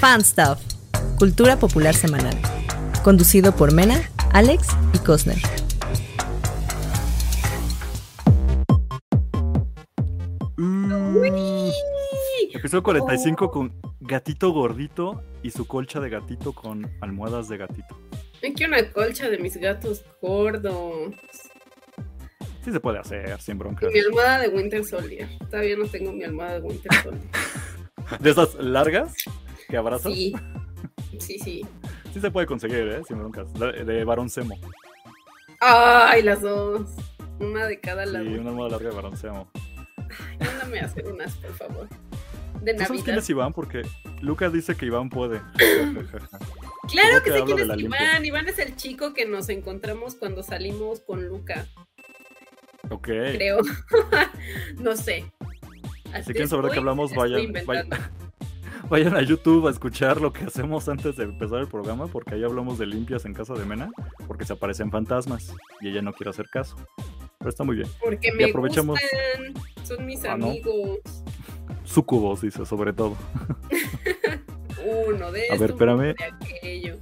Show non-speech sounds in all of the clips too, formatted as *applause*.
Fan Stuff, Cultura Popular Semanal. Conducido por Mena, Alex y Cosner. Mm. Episodio 45 con gatito gordito y su colcha de gatito con almohadas de gatito. Es que una colcha de mis gatos gordos. Sí se puede hacer, sin broncas. Y mi almohada de Winter Soldier. Todavía no tengo mi almohada de Winter Soldier. *laughs* ¿De esas largas que abrazas? Sí. Sí, sí. Sí se puede conseguir, ¿eh? Sin broncas. De, de Semo. Ay, las dos. Una de cada lado. Sí, una almohada larga de Barón Semo. Mándame a hacer unas, por favor. De ¿Tú sabes quién es Iván? Porque Lucas dice que Iván puede. *clears throat* Claro ¿Cómo que sé quién es limpia? Iván. Iván es el chico que nos encontramos cuando salimos con Luca, ok. creo. *laughs* no sé. Si quieren saber de qué hablamos, vayan, vayan, vayan a YouTube a escuchar lo que hacemos antes de empezar el programa, porque ahí hablamos de limpias en casa de Mena, porque se aparecen fantasmas y ella no quiere hacer caso. Pero está muy bien. Porque me aprovechamos- gustan, son mis Ah, ¿no? amigos. Sucubos, dice, sobre todo. *laughs* Uno de A ver, espérame. de aquello.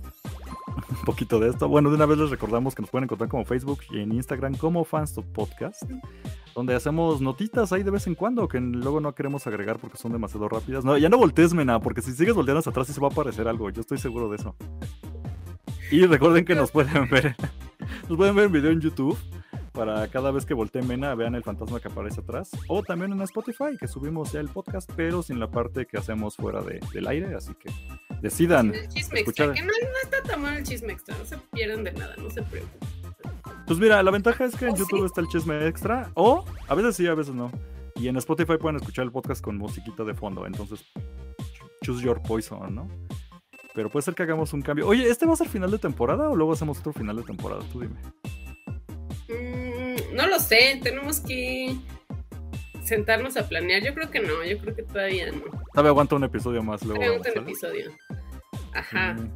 Un poquito de esto. Bueno, de una vez les recordamos que nos pueden encontrar como Facebook y en Instagram como Fans to Podcast, donde hacemos notitas ahí de vez en cuando, que luego no queremos agregar porque son demasiado rápidas. No, ya no voltees, Mena, porque si sigues volteando hacia atrás sí se va a aparecer algo. Yo estoy seguro de eso. Y recuerden que nos pueden ver, nos pueden ver en video en YouTube. Para cada vez que voltee Mena, vean el fantasma que aparece atrás. O también en Spotify, que subimos ya el podcast, pero sin la parte que hacemos fuera de- del aire. Así que decidan. El chisme escuchar- extra, que no, no está tan mal el chisme extra, no se pierden de nada, no se preocupen. Pues mira, la ventaja es que en ¿Oh, YouTube sí? está el chisme extra, o a veces sí, a veces no. Y en Spotify pueden escuchar el podcast con musiquita de fondo, entonces choose your poison, ¿no? Pero puede ser que hagamos un cambio. Oye, ¿este va a ser final de temporada o luego hacemos otro final de temporada? Tú dime. Mm, no lo sé, tenemos que sentarnos a planear. Yo creo que no, yo creo que todavía no. Todavía aguanta un episodio más luego. El ¿sale? episodio. Ajá. Mm.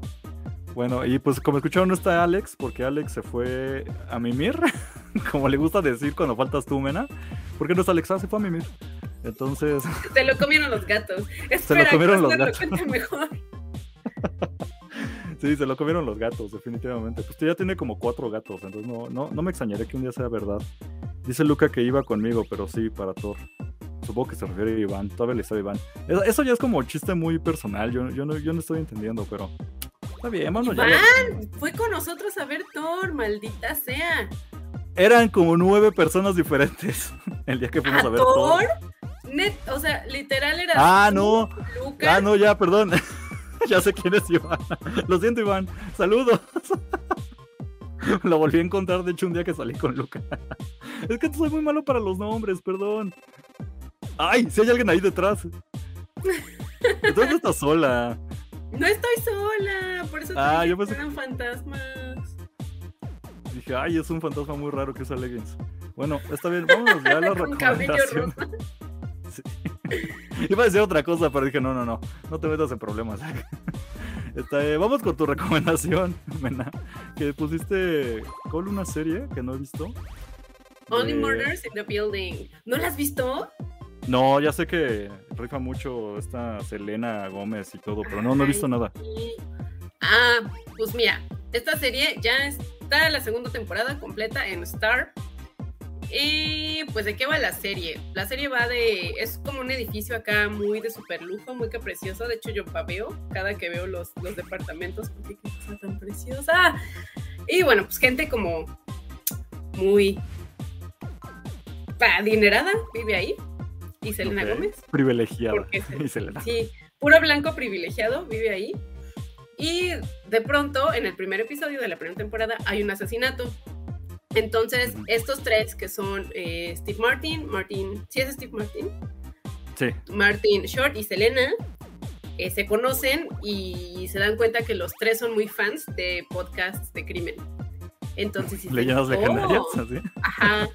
Bueno, y pues como escucharon no está Alex, porque Alex se fue a mimir, *laughs* como le gusta decir cuando faltas tú, Mena. ¿Por qué no está Alex? Ah, se fue a mimir. Entonces, Se lo comieron los gatos. Espera, comieron los Cosner lo gatos. cuenta mejor. *laughs* Sí, se lo comieron los gatos, definitivamente. Pues ya tiene como cuatro gatos, entonces no, no, no me extrañaría que un día sea verdad. Dice Luca que iba conmigo, pero sí, para Thor. Supongo que se refiere a Iván, todavía le sabe Iván. Eso, eso ya es como chiste muy personal, yo, yo, no, yo no estoy entendiendo, pero... Está bien, vámonos ya. Iván, fue con nosotros a ver Thor, maldita sea. Eran como nueve personas diferentes *laughs* el día que fuimos a, ¿A ver Thor? Thor. Net, o sea, literal era. Ah, no. Lucas. Ah, no, ya, perdón. *laughs* ya sé quién es Iván. Lo siento, Iván. Saludos. *laughs* Lo volví a encontrar, de hecho, un día que salí con Luca. *laughs* es que soy muy malo para los nombres, perdón. Ay, si hay alguien ahí detrás. Entonces no estás sola. No estoy sola, por eso te Ah, yo pensé- eran fantasmas. Dije, ay, es un fantasma muy raro que usa leggings. Bueno, está bien, vámonos ya a la recomendación. Sí. *laughs* Iba a decir otra cosa, pero dije, no, no, no, no te metas en problemas. *laughs* Este, vamos con tu recomendación, *laughs* Mena. Que pusiste, ¿cuál una serie que no he visto? Only Murders in the Building. ¿No la has visto? No, ya sé que rifa mucho esta Selena Gómez y todo, pero no, no he visto nada. Ah, pues mira, esta serie ya está la segunda temporada completa en Star. Y pues de qué va la serie. La serie va de. Es como un edificio acá muy de super lujo, muy que precioso. De hecho, yo paveo cada que veo los, los departamentos porque qué cosa tan preciosa. Y bueno, pues gente como muy adinerada vive ahí. Y Selena Gómez. Privilegiada. *laughs* Se- Y Selena. Sí, puro blanco privilegiado vive ahí. Y de pronto, en el primer episodio de la primera temporada, hay un asesinato. Entonces, estos tres, que son eh, Steve Martin, Martin, ¿sí es Steve Martin? Sí, Martin Short y Selena, eh, se conocen y se dan cuenta que los tres son muy fans de podcasts de crimen. Entonces, leyendas "Oh, legendarias, así. Ajá.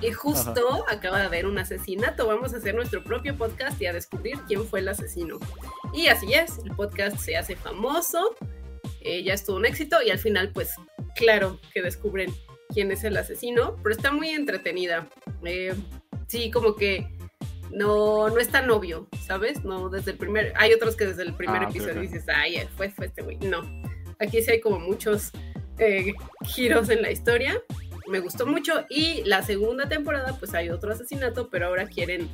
Y justo acaba de haber un asesinato. Vamos a hacer nuestro propio podcast y a descubrir quién fue el asesino. Y así es, el podcast se hace famoso, eh, ya es todo un éxito y al final, pues, claro que descubren quién es el asesino, pero está muy entretenida. Eh, sí, como que no, no es tan obvio, ¿sabes? No, desde el primer, hay otros que desde el primer Ah, episodio dices, ay, fue, fue este güey. No, aquí sí hay como muchos eh, giros en la historia. Me gustó mucho y la segunda temporada pues hay otro asesinato, pero ahora quieren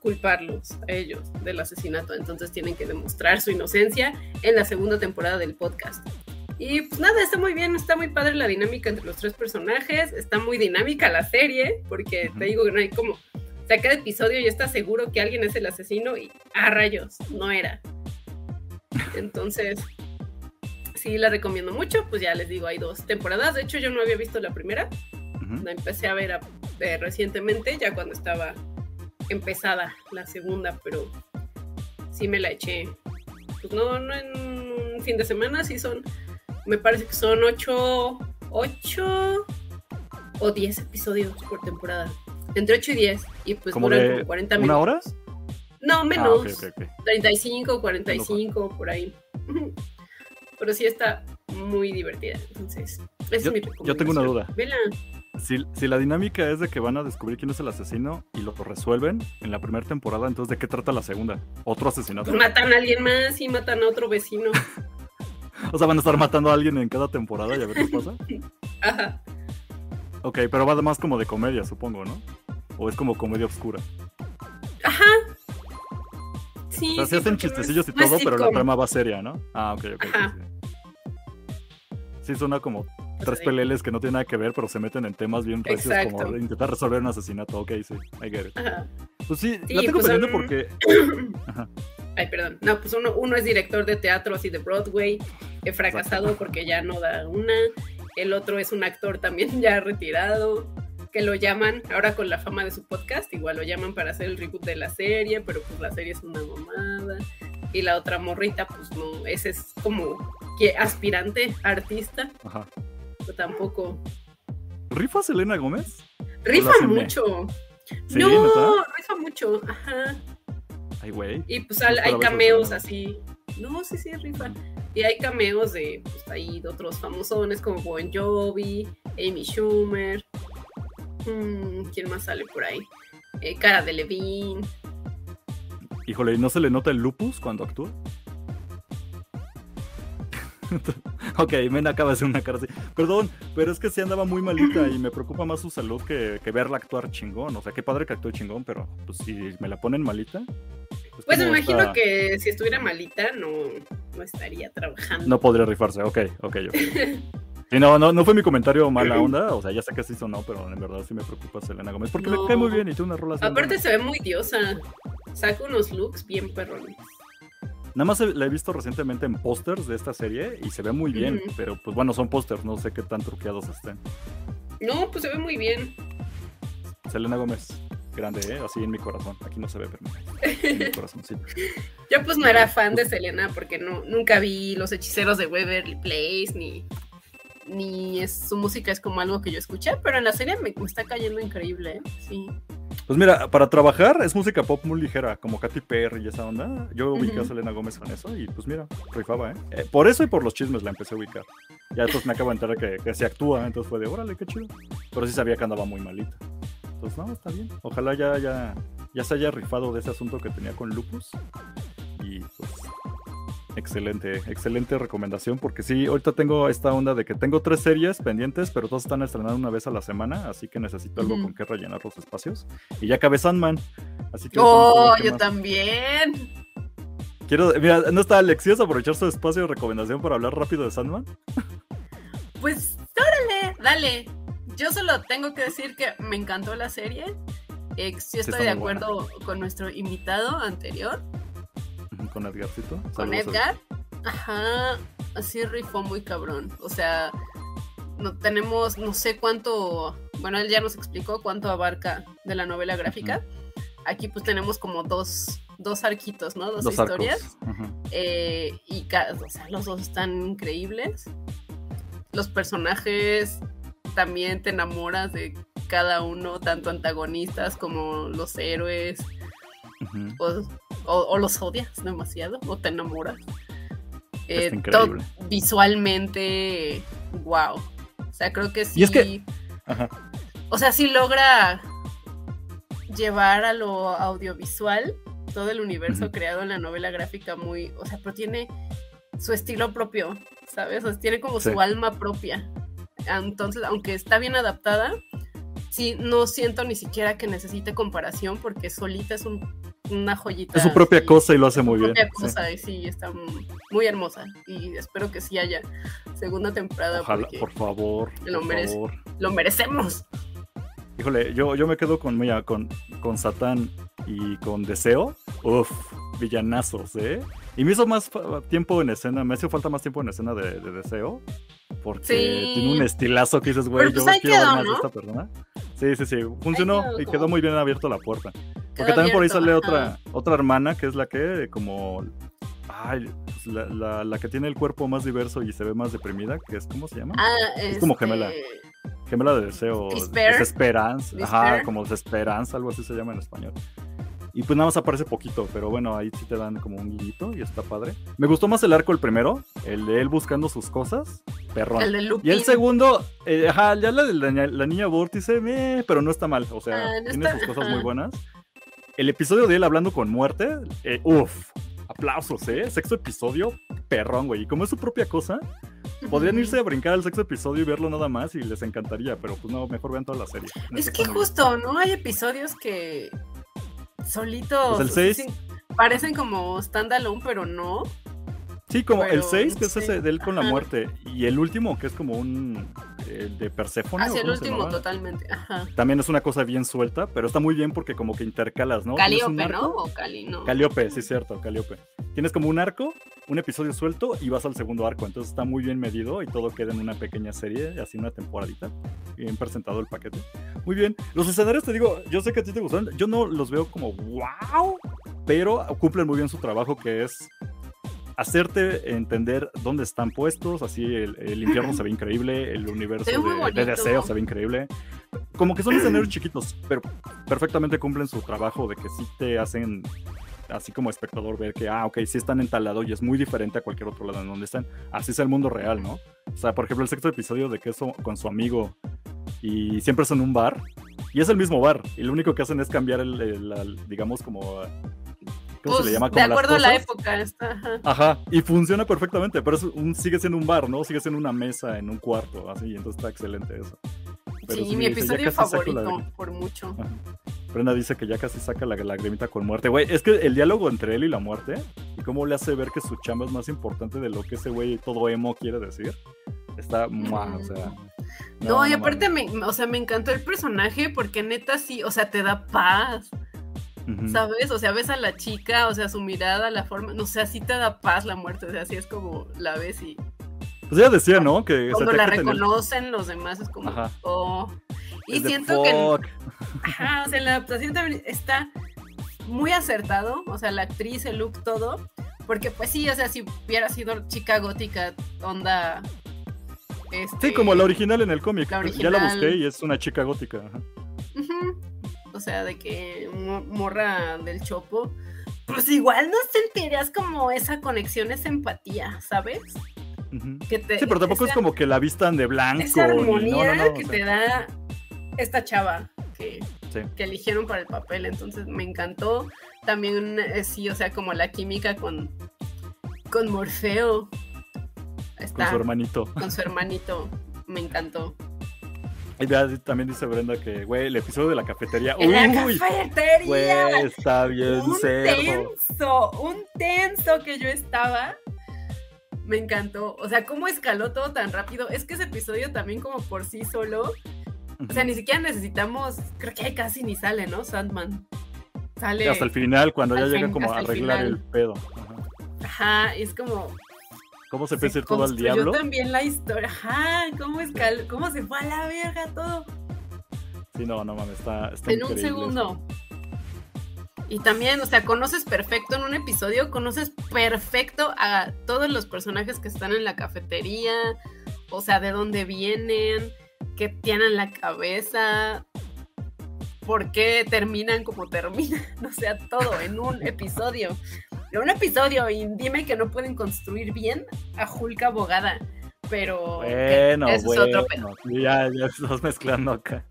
culparlos a ellos del asesinato, entonces tienen que demostrar su inocencia en la segunda temporada del podcast. Y pues nada, está muy bien, está muy padre la dinámica entre los tres personajes, está muy dinámica la serie, porque te digo que no hay como, o sea, cada episodio ya está seguro que alguien es el asesino y a rayos, no era. Entonces, sí la recomiendo mucho, pues ya les digo, hay dos temporadas, de hecho yo no había visto la primera, la empecé a ver a- eh, recientemente, ya cuando estaba empezada la segunda, pero sí me la eché. Pues no, no en un fin de semana, sí son, me parece que son ocho, ocho o diez episodios por temporada. Entre 8 y 10, y pues ¿Como duran como 40 ¿Una minutos. hora? No, Ah, menos. ok, ok, ok. 35, 45, por ahí. *laughs* Pero sí está muy divertida. Entonces, esa Yo- es mi yo tengo una recomendación. duda. Vela. Si, si la dinámica es de que van a descubrir quién es el asesino y lo resuelven en la primera temporada, entonces ¿de qué trata la segunda? ¿Otro asesinato? Matan a alguien más y matan a otro vecino. *laughs* *laughs* O sea, van a estar matando a alguien en cada temporada y a ver qué pasa. *laughs* Ajá. Ok, pero va más como de comedia, supongo, ¿no? O es como comedia oscura. Ajá. Sí. O sea, sí, se hacen porque no es- chistecillos y todo, pero la trama va seria, ¿no? Ah, ok, ok. sí, Ajá. Sí, Sí, suena como tres peleles que no tienen nada que ver, pero se meten en temas bien recios como Exacto. intentar resolver un asesinato. Ok, sí, I get it. Ajá. Pues sí, Sí, la tengo pues, pendiente um, porque... *clears throat* Ajá. Ay, perdón. No, pues uno, uno es director de teatro así de Broadway, he fracasado porque ya no da una. El otro es un actor también *laughs* ya retirado, que lo llaman, ahora con la fama de su podcast, igual lo llaman para hacer el reboot de la serie, pero pues la serie es una mamada. Y la otra morrita, pues no, ese es como que aspirante artista, Ajá. pero tampoco. ¿Rifa Selena Gómez? Rifa mucho. Sí, no, rifa mucho. Ajá. Ay, güey. Y pues al- hay cameos así. No, sí, sí, rifa. Y hay cameos de, pues ahí, de otros famosones como Bon Jovi, Amy Schumer. Mm, ¿Quién más sale por ahí? Eh, Cara de Levine. Híjole, ¿y no se le nota el lupus cuando actúa? *laughs* ok, Mena acaba de hacer una cara así. Perdón, pero es que sí andaba muy malita y me preocupa más su salud que, que verla actuar chingón. O sea, qué padre que actúe chingón, pero pues si me la ponen malita. es Pues me imagino que si estuviera malita no, no estaría trabajando. No podría rifarse, ok, ok, ok. *laughs* Sí, no, no, no fue mi comentario mala onda, o sea, ya sé que sí sonó, pero en verdad sí me preocupa Selena Gómez, porque No. me cae muy bien y tiene unas rolas Aparte se ve muy diosa. Saca unos looks bien perrones. Nada más la he visto recientemente en pósters de esta serie y se ve muy bien, pero pues bueno, son pósters, no sé qué tan truqueados estén. No, pues se ve muy bien. Selena Gómez, grande, ¿eh? Así en mi corazón. Aquí no se ve, pero en mi corazón, sí. *laughs* Yo pues no era fan de Selena porque no, nunca vi Los Hechiceros de Waverly Place ni, ni es, su música es como algo que yo escuché, pero en la serie me, me está cayendo increíble, ¿eh? Sí. Pues mira, para trabajar es música pop muy ligera, como Katy Perry y esa onda. Yo ubiqué a Ujú. Selena Gómez con eso y pues mira, rifaba, ¿eh? Eh, Por eso y por los chismes la empecé a ubicar. Ya entonces me acabo de enterar que, que se actúa, entonces fue de, órale, qué chido. Pero sí sabía que andaba muy malita. Entonces, no, está bien. Ojalá ya, ya, ya se haya rifado de ese asunto que tenía con Lupus. Y pues, excelente, excelente recomendación. Porque sí, ahorita tengo esta onda de que tengo tres series pendientes, pero todas están estrenando una vez a la semana. Así que necesito algo con que rellenar los espacios. Y ya acabé Sandman. Así que. Oh, yo más. también. Quiero, mira, ¿no está Alexios aprovechar su espacio de recomendación para hablar rápido de Sandman? Pues, órale, dale. Yo solo tengo que decir que me encantó la serie. Eh, sí estoy de buena. acuerdo con nuestro invitado anterior, Con Edgarcito. con Edgar. Ajá, así rifó muy cabrón. O sea, no tenemos, no sé cuánto, bueno, él ya nos explicó cuánto abarca de la novela gráfica. Aquí pues tenemos como dos, dos arquitos, ¿no? Dos, historias. Eh, y ca- o sea, los dos están increíbles. Los personajes también te enamoras de cada uno, tanto antagonistas como los héroes, o, o- o los odias demasiado, o te enamoras. Eh, visualmente, wow. O sea, creo que sí. Y es que- Ajá. O sea, sí logra llevar a lo audiovisual todo el universo creado en la novela gráfica muy, o sea, pero tiene su estilo propio, ¿sabes? O sea, tiene como su alma propia. Entonces, aunque está bien adaptada, sí, no siento ni siquiera que necesite comparación porque solita es una joyita. Es su propia cosa y lo hace muy bien. Propia cosa, y sí, está muy, hermosa. Y espero que sí haya segunda temporada. Ojalá, por favor. Lo, por lo merecemos. Híjole, yo, yo me quedo con, mira, con, con Satán y con Deseo. Uf, villanazos, ¿eh? Y me hizo más tiempo en escena, me hace falta más tiempo en escena de, Deseo. Porque tiene un estilazo que dices, güey, yo pues quiero ver más de esta persona. Sí, sí, sí, funcionó y quedó muy bien abierto la puerta. Porque también por ahí sale otra, otra hermana que es la que, como. Ay, pues la, la, que tiene el cuerpo más diverso y se ve más deprimida, que es, ¿cómo se llama? Ah, es como gemela. Este, Gemela de deseo. Desesperanza. Ajá, como desesperanza, algo así se llama en español. Y pues nada más aparece poquito, pero bueno, ahí sí te dan como un guiñito y está padre. Me gustó más el arco el primero, el de él buscando sus cosas, perrón. El de y el segundo, eh, ajá, ya la de la, niña vórtice, me, pero no está mal, o sea, ah, tiene sus cosas muy buenas. El episodio de él hablando con muerte, eh, uff, aplausos, ¿eh? Sexto episodio, perrón, güey. Y como es su propia cosa, Podrían irse a brincar al sexto episodio y verlo nada más y les encantaría, pero pues no, mejor vean toda la serie. Es que justo, ¿no? Hay episodios que solitos pues el 6 parecen como standalone, pero no. Sí, como el 6, que es ese de él con la muerte, y el último, que es como un el de Persephone. Hacia el último, totalmente. Ajá. También es una cosa bien suelta, pero está muy bien porque como que intercalas, ¿no? Caliope, ¿no? O Cali, no. Caliope, sí, cierto, Caliope. Tienes como un arco, un episodio suelto y vas al segundo arco, entonces está muy bien medido y todo queda en una pequeña serie, así una temporadita. Bien presentado el paquete. Muy bien. Los escenarios, te digo, yo sé que a ti te gustan, yo no los veo como wow, pero cumplen muy bien su trabajo que es hacerte entender dónde están puestos, así el, infierno se ve increíble, el universo de, de, deseo se ve increíble. Como que son escenarios chiquitos, pero perfectamente cumplen su trabajo de que sí te hacen así como espectador ver que, ah, ok, sí están en tal lado y es muy diferente a cualquier otro lado en donde están. Así es el mundo real, ¿no? O sea, por ejemplo, el sexto episodio de que es con su amigo y siempre es en un bar y es el mismo bar y lo único que hacen es cambiar el digamos, como pues, de acuerdo a la época. Ajá, y funciona perfectamente, pero sigue siendo un bar, ¿no? Sigue siendo una mesa en un cuarto, así, entonces está excelente eso. sí, mi episodio favorito, por mucho. Brenda dice que ya casi saca la lagrimita con muerte. Güey, es que el diálogo entre él y la muerte, y cómo le hace ver que su chamba es más importante de lo que ese güey todo emo quiere decir, está, o sea... No, y aparte, me, o sea, me encantó el personaje porque neta sí, o sea, te da paz. ¿Sabes? O sea, ves a la chica, o sea, su mirada, la forma, no sé, así te da paz la muerte, o sea, así es como la ves y... Pues ella decía, ¿no? Que cuando la reconocen los demás es como, oh. Y siento que... Ajá, o sea, la adaptación también está muy acertado, o sea, la actriz, el look, todo, porque pues sí, o sea, si hubiera sido chica gótica, onda... Este, sí, como la original en el cómic. Ya la busqué y es una chica gótica. Ajá o sea, de que morra del chopo, pues igual no sentirías como esa conexión, esa empatía, ¿sabes? sí, pero tampoco es como que la vistan de blanco. Esa armonía que te da esta chava que, que, eligieron para el papel, entonces me encantó. También, eh, sí, o sea, como la química con, con Morfeo. con su hermanito. Con su hermanito, me encantó. *laughs* Y también dice Brenda que, güey, el episodio de la cafetería. ¡En la cafetería! Güey, está bien un tenso, un tenso que yo estaba. Me encantó. O sea, cómo escaló todo tan rápido. Es que ese episodio también como por sí solo. O sea, ni siquiera necesitamos, creo que casi ni sale, ¿no? Sandman. Sale. Hasta el final, cuando ya llega como a arreglar el pedo. Ajá. Ajá, es como, ¿Cómo se ir todo al diablo? Yo también la historia. Ajá, ¿cómo, ¿cómo se fue a la verga todo? Sí, no, no mames, está, está En un segundo. Y también, o sea, conoces perfecto en un episodio, conoces perfecto a todos los personajes que están en la cafetería, o sea, de dónde vienen, qué tienen la cabeza, por qué terminan como terminan, *laughs* o sea, todo en un episodio un episodio y dime que no pueden construir bien a Hulk abogada. Pero bueno, eso es otro pedo. Ya, ya estás mezclando acá.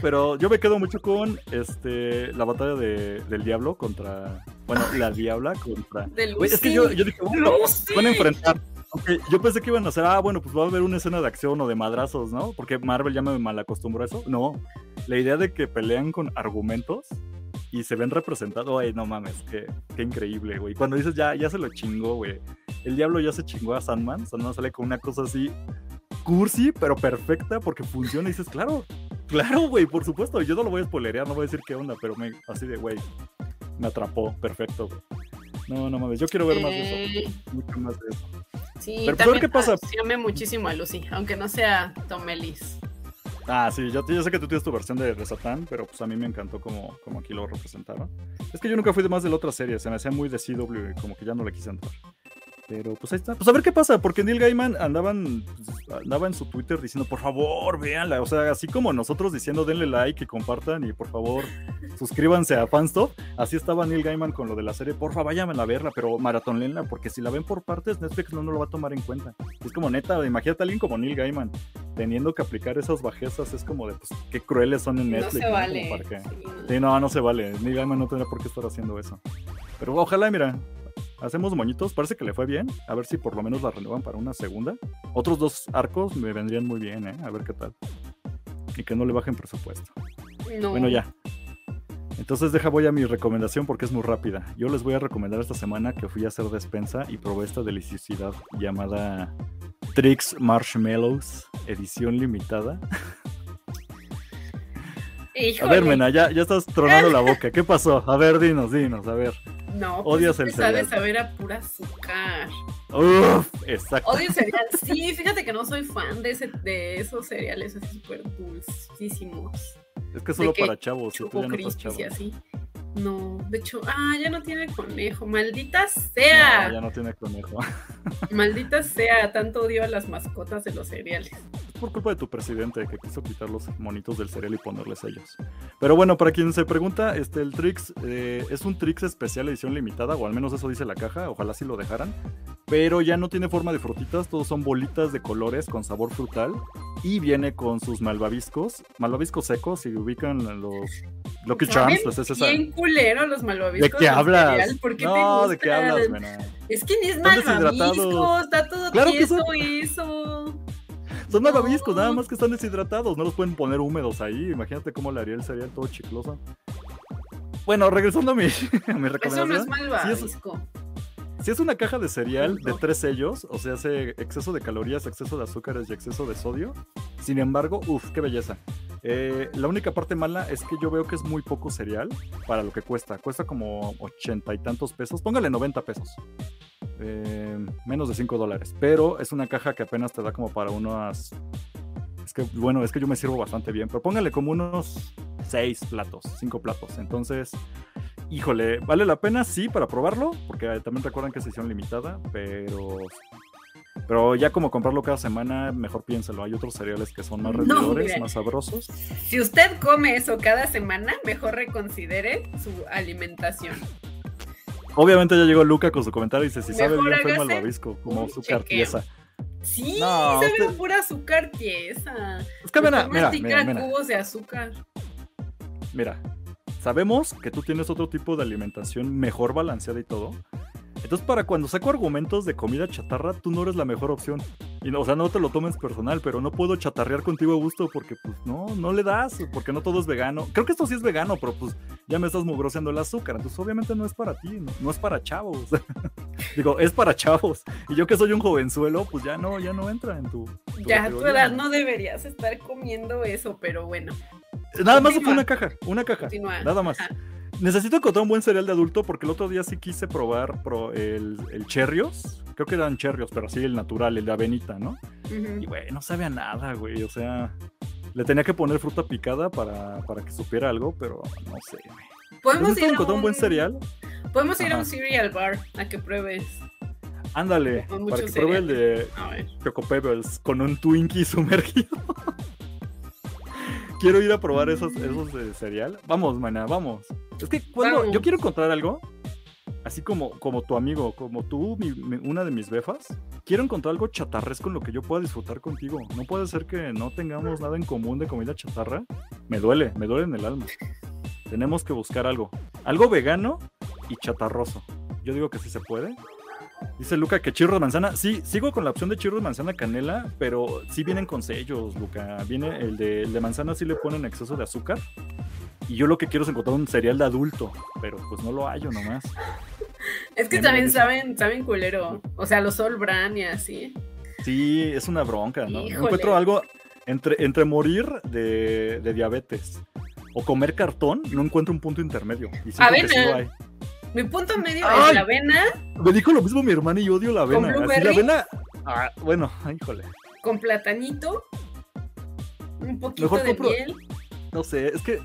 pero yo me quedo mucho con este la batalla de, del diablo contra. Bueno, la diabla contra. De es que yo, yo dije, bueno, van a enfrentar. Okay, yo pensé que iban a hacer, ah, bueno, pues va a haber una escena de acción o de madrazos, ¿no? Porque Marvel ya me malacostumbró a eso. No, la idea de que pelean con argumentos y se ven representados, güey, no mames, qué, qué increíble, güey. Cuando dices, ya, ya se lo chingó, güey. El diablo ya se chingó a Sandman, Sandman sale con una cosa así cursi, pero perfecta porque funciona y dices, claro, claro, güey, por supuesto. Yo no lo voy a spoilerear, no voy a decir qué onda, pero me, así de, güey, me atrapó, perfecto, güey. No, no mames, yo quiero ver más de eso, eh, mucho más de eso. Sí, pero pues, qué pasa. Muchísimo a Lucy, aunque no sea Tom Ellis. Ah, sí, yo, sé que tú tienes tu versión de, de, Satán, pero pues a mí me encantó como, como aquí lo representaron. Es que yo nunca fui de más de la otra serie, se me hacía muy de CW como que ya no le quise entrar. Pero pues ahí está. Pues a ver qué pasa, porque Neil Gaiman andaban, andaba en su Twitter diciendo, por favor, véanla. O sea, así como nosotros diciendo denle like y compartan y por favor suscríbanse a Fanstop. Así estaba Neil Gaiman con lo de la serie. Porfa, vayan a verla, pero maratonenla, porque si la ven por partes, Netflix no, no lo va a tomar en cuenta. Es como neta, imagínate a alguien como Neil Gaiman teniendo que aplicar esas bajezas. Es como de, pues, qué crueles son en Netflix. No se vale. Sí, no, no se vale. Neil Gaiman no tendría por qué estar haciendo eso. Pero ojalá, mira, hacemos moñitos, parece que le fue bien. A ver si por lo menos la renuevan para una segunda. Otros dos arcos me vendrían muy bien, ¿eh? A ver qué tal. Y que no le bajen presupuesto. Bueno, ya. Entonces deja voy a mi recomendación porque es muy rápida. Yo les voy a recomendar esta semana que fui a hacer despensa y probé esta deliciosidad llamada Trix Marshmallows, edición limitada. *laughs* A ver, Mena, ya, ya estás tronando la boca. ¿Qué pasó? A ver, dinos, dinos, a ver. No, pues Odias el cereal. sabes saber a pura azúcar. Uf, exacto. Odio cereal. Sí, fíjate que no soy fan de, ese, de esos cereales así súper dulcísimos. Es que solo para chavos, si tú ya no estás chavo. así. No, de hecho, ah, ya no tiene conejo, maldita sea. No, ya no tiene conejo. *laughs* Maldita sea, tanto odio a las mascotas de los cereales. Por culpa de tu presidente que quiso quitar los monitos del cereal y ponerles ellos. Pero bueno, para quien se pregunta, este el Trix eh, es un Trix especial edición limitada, o al menos eso dice la caja, ojalá si lo dejaran. Pero ya no tiene forma de frutitas, todos son bolitas de colores con sabor frutal y viene con sus malvaviscos, malvaviscos secos, si ubican los Lucky Charms, pues es esa. Bien culero los malvaviscos. ¿De qué hablas? ¿Por qué no, ¿de qué hablas, mena? Es que ni es malvaviscos, está todo claro tieso eso. Son malvaviscos, nada más que están deshidratados, no los pueden poner húmedos ahí. Imagínate cómo le haría el cereal todo chicloso. Bueno, regresando a mi, *laughs* a mi recomendación. Eso no es malvavisco. Si es una caja de cereal de tres sellos, o sea, hace exceso de calorías, exceso de azúcares y exceso de sodio. Sin embargo, uff, qué belleza. Eh, la única parte mala es que yo veo que es muy poco cereal para lo que cuesta. Cuesta como ochenta y tantos pesos. Póngale 90 pesos. Eh, menos de 5 dólares. Pero es una caja que apenas te da como para unas... Es que, bueno, es que yo me sirvo bastante bien. Pero póngale como unos 6 platos, 5 platos. Entonces híjole, ¿vale la pena? Sí, para probarlo, porque también recuerdan que es edición limitada, pero pero ya como comprarlo cada semana, mejor piénselo. Hay otros cereales que son más rendidores, más sabrosos. Si usted come eso cada semana, mejor reconsidere su alimentación. Obviamente ya llegó Luca con su comentario y dice, si sabe bien fue malvavisco, como azúcar tiesa. Sí, sabe pura azúcar tiesa. Es que mira, mira, mira, cubos de azúcar. Mira, sabemos que tú tienes otro tipo de alimentación mejor balanceada y todo. Entonces, para cuando saco argumentos de comida chatarra, tú no eres la mejor opción. Y no, o sea, no te lo tomes personal, pero no puedo chatarrear contigo a gusto porque, pues, no, no le das, porque no todo es vegano. Creo que esto sí es vegano, pero pues ya me estás mugroseando el azúcar. Entonces, obviamente no es para ti, no, es para chavos. *laughs* Digo, es para chavos. Y yo que soy un jovenzuelo, pues ya no, ya no entra en tu. ya a tu edad no deberías estar comiendo eso, pero bueno. Nada más fue una caja, una caja. Nada más. Necesito encontrar un buen cereal de adulto porque el otro día sí quise probar el, el Cherrios. Creo que eran Cherrios, pero así el natural, el de avenita, ¿no? Y güey, no sabe a nada, güey. O sea, le tenía que poner fruta picada para, que supiera algo, pero no sé, ¿Podemos ir encontrar un... buen cereal? Podemos ir a un cereal bar a que pruebes. Ándale, para que pruebe el de Choco Pebbles con un Twinkie sumergido. *laughs* quiero ir a probar esos, esos de cereal. Vamos, mana, vamos. Es que cuando yo quiero encontrar algo, así como, como tu amigo, como tú, mi- mi- una de mis befas, quiero encontrar algo chatarresco en lo que yo pueda disfrutar contigo. No puede ser que no tengamos nada en común de comida chatarra. Me duele, me duele en el alma. Tenemos que buscar algo. Algo vegano y chatarroso. Yo digo que sí se puede. Dice Luca que chirros de manzana. Sí, sigo con la opción de chirros de manzana canela, pero sí vienen con sellos, Luca. Viene el de, el de manzana, sí le ponen exceso de azúcar. Y yo lo que quiero es encontrar un cereal de adulto, pero pues no lo hallo nomás. Es que me también saben, saben culero. O sea, los Sol Bran y así. Sí, es una bronca, ¿no? Híjole. encuentro algo entre, entre morir de, de diabetes o comer cartón, no encuentro un punto intermedio. Y siento que sí Avena. lo hay. Mi punto medio ¡Ay! es la avena Me dijo lo mismo mi hermana y yo odio la ¿Con avena. Así, la avena. ah, bueno, híjole. con platanito, un poquito Mejor de compro- miel. No sé, es que.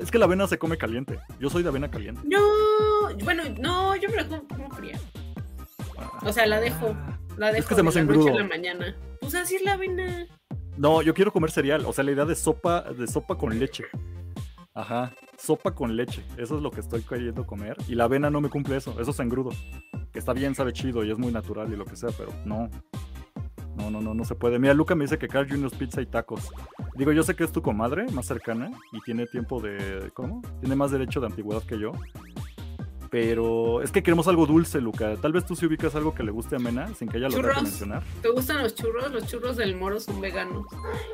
Es que la avena se come caliente. Yo soy de avena caliente. No, bueno, no, yo me la como, como fría. O sea, la dejo. La dejo que se me hace engrudo. la mañana. Pues así es la avena. No, yo quiero comer cereal. O sea, la idea de sopa, de sopa con leche. Ajá, sopa con leche. Eso es lo que estoy queriendo comer. Y la avena no me cumple eso. Eso es engrudo. Que está bien, sabe chido y es muy natural y lo que sea, pero no. No, no, no, no se puede. Mira, Luca me dice que Carl Jr.'s Pizza y tacos. Digo, yo sé que es tu comadre más cercana y tiene tiempo de. ¿Cómo? Tiene más derecho de antigüedad que yo. Pero es que queremos algo dulce, Luca. Tal vez tú sí ubicas algo que le guste a Mena sin que ella lo tenga mencionar. ¿Te gustan los churros? Los churros del moro son veganos.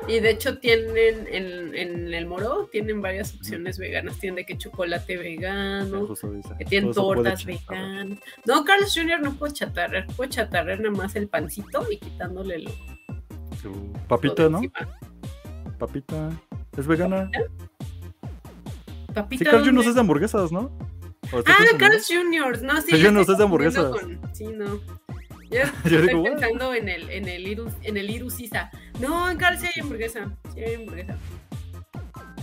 Y de hecho tienen en, en el moro, tienen varias opciones veganas. Tienen de que chocolate vegano, que tienen puede tortas veganas. No, Carlos Jr. no puedo chatarrar. Puedo chatarrar nada más el pancito y quitándole lo, Su Papita, ¿no? encima. Papita. ¿Es vegana? Papita. Sí, Carl Jr. ¿dónde? es de hamburguesas, ¿no? ¿O estoy Ah? Carl's Jr. No, sí. Carl's ya Jr. estoy es de hamburguesas. con- Sí, no. Yo, *laughs* Yo estoy digo, "What?". pensando en el, en el Iru, en el Sisa. No, en Carl sí hay hamburguesa. Sí hay hamburguesa.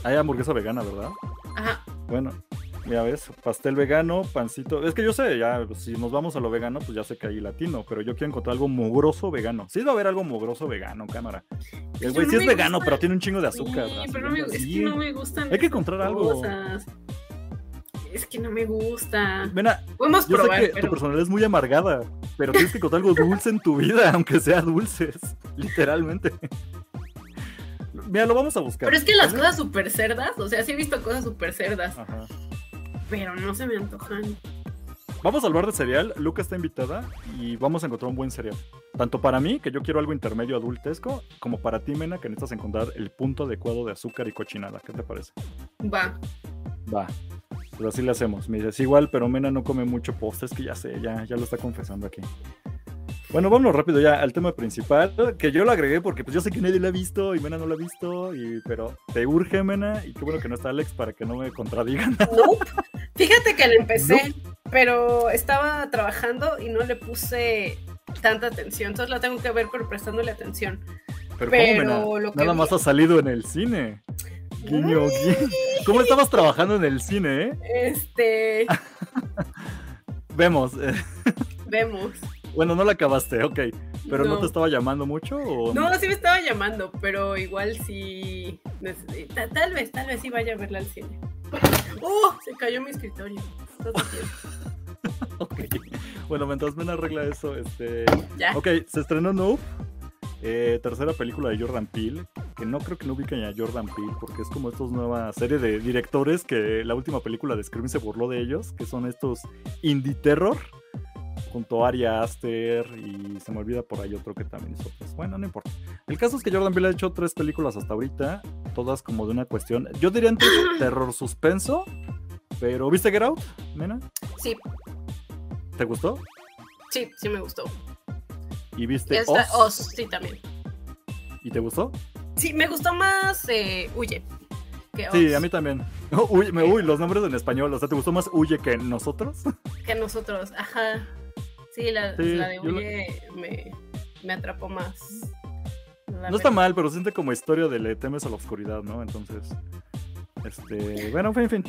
Hay hamburguesa vegana, ¿verdad? Ajá. Bueno, ya ves, pastel vegano, pancito. Es que yo sé, ya, si nos vamos a lo vegano, pues ya sé que hay latino, pero yo quiero encontrar algo mugroso vegano. Sí, va a haber algo mugroso vegano, cámara. El Pero güey no sí es vegano, gusta. pero tiene un chingo de azúcar. Sí, pero no me, es que no me gustan. Hay que encontrar algo. cosas. Es que no me gusta. Mira, Podemos yo sé probar, que tu pero. personalidad es muy amargada, pero tienes que encontrar algo dulce en tu vida, *laughs* aunque sea dulces, literalmente. Mira, lo vamos a buscar. Pero es que las cosas súper cerdas, o sea, sí he visto cosas súper cerdas, Ajá. pero no se me antojan. Vamos a hablar de cereal. Luca está invitada y vamos a encontrar un buen cereal. Tanto para mí, que yo quiero algo intermedio adultesco, como para ti, Mena, que necesitas encontrar el punto adecuado de azúcar y cochinada. ¿Qué te parece? Va. Va. Pues así le hacemos. Me dices igual, pero Mena no come mucho postres, que ya sé, ya, ya lo está confesando aquí. Bueno, vámonos rápido ya al tema principal, que yo lo agregué porque pues yo sé que nadie lo ha visto y Mena no lo ha visto, y, pero te urge, Mena, y qué bueno que no está Alex para que no me contradigan. Fíjate que la empecé, pero estaba trabajando y no le puse tanta atención. Entonces la tengo que ver, pero prestándole atención. Pero, Pero ¿cómo, Mena? lo que Nada vi- más ha salido en el cine. Guiño, guiño. ¿Cómo estabas trabajando en el cine, eh? Este, *laughs* Vemos. *laughs* vemos. bueno, no la acabaste, ok. Pero no. No. te estaba llamando mucho o No, sí me estaba llamando, pero igual sí. Tal vez, tal vez sí vaya a verla al cine. *laughs* ¡Oh! Se cayó mi escritorio. Bien. Ok. Bueno, mientras Mena arregla eso, este. Ya. Ok, se estrenó Nope. Eh, tercera película de Jordan Peele. Que no creo que no ubiquen a Jordan Peele. Porque es como esta nueva serie de directores. Que la última película de Scream se burló de ellos. Que son estos indie terror. Junto a Ari Aster. Y se me olvida por ahí otro que también hizo. Pues bueno, no importa. El caso es que Jordan Peele ha hecho tres películas hasta ahorita. Todas como de una cuestión. Yo diría entre *clears throat* terror suspenso. Pero, ¿viste Get Out, Mena? Sí, ¿Te gustó? sí, sí me gustó. ¿Y viste Oz? Oz, sí, también. ¿Y te gustó? Sí, me gustó más eh, Huye. Que Sí, a mí también. *laughs* Uy, me, uy, los nombres en español. O sea, ¿te gustó más Huye que nosotros? *laughs* Que nosotros. Ajá. Sí, la, Sí, la de yo Huye me, me atrapó más. La No está mal, pero se siente como historia de le temes a la oscuridad, ¿no? Entonces, este, bueno, en fin.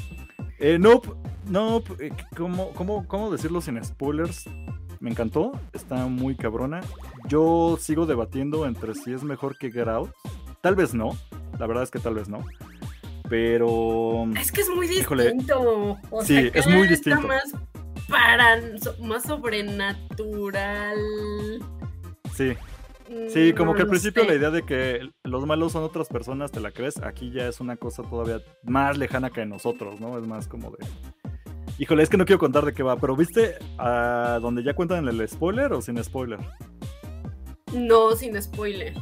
Eh, nope, nope, eh, ¿cómo, cómo, ¿cómo decirlo sin spoilers? Me encantó, está muy cabrona. Yo sigo debatiendo entre si es mejor que Get Out. Tal vez no, la verdad es que tal vez no. Pero Es que es muy distinto. O Sí, sea, es muy está distinto. más para más sobrenatural. Sí. Sí, Mm, como no que al principio sé. la idea de que los malos son otras personas, ¿te la crees? Aquí ya es una cosa todavía más lejana que nosotros, ¿no? Es más como de... Híjole, es que no quiero contar de qué va, pero ¿viste a donde ya cuentan el spoiler o sin spoiler? No, sin spoiler.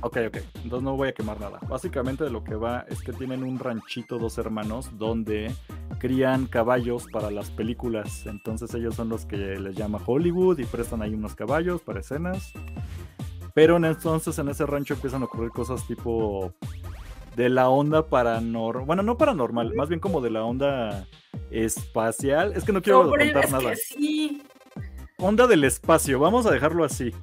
Ok, ok, entonces no voy a quemar nada. Básicamente de lo que va es que tienen un ranchito dos hermanos donde crían caballos para las películas. Entonces ellos son los que les llama Hollywood y prestan ahí unos caballos para escenas. Pero en- entonces en ese rancho empiezan a ocurrir cosas tipo de la onda paranormal. Bueno, no paranormal, más bien como de la onda espacial. Es que no quiero Sobre- contar es nada que sí. onda del espacio, vamos a dejarlo así.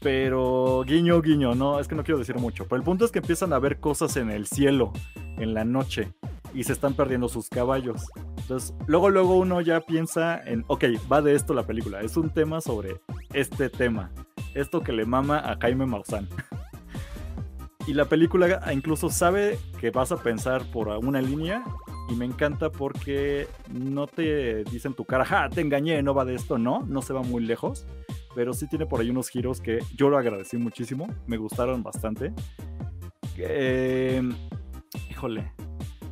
Pero guiño, guiño, no, es que no quiero decir mucho. Pero el punto es que empiezan a ver cosas en el cielo, en la noche, y se están perdiendo sus caballos. Entonces, luego, luego uno ya piensa en, ok, va de esto la película. Es un tema sobre este tema. Esto que le mama a Jaime Maussan. *laughs* Y la película incluso sabe que vas a pensar por una línea y me encanta porque no te dicen tu cara, ja, te engañé, no va de esto, no, no se va muy lejos, pero sí tiene por ahí unos giros que yo lo agradecí muchísimo, me gustaron bastante. Eh, híjole,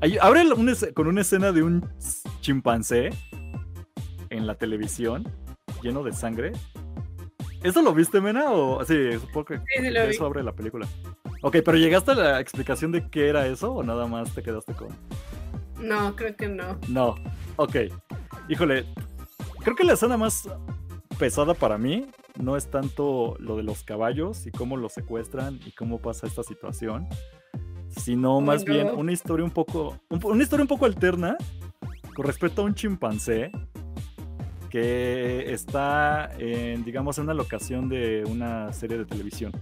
Ahí- abre un con una escena de un chimpancé en la televisión lleno de sangre. ¿Eso lo viste, Mena? O sí, supongo que Sí, sí vi. eso abre la película. Ok, pero ¿llegaste a la explicación de qué era eso o nada más te quedaste con... No, creo que no. No, ok. Híjole, creo que la escena más pesada para mí no es tanto lo de los caballos y cómo los secuestran y cómo pasa esta situación, sino más bien una historia un poco, un una historia un poco alterna con respecto a un chimpancé que está en, digamos, en una locación de una serie de televisión.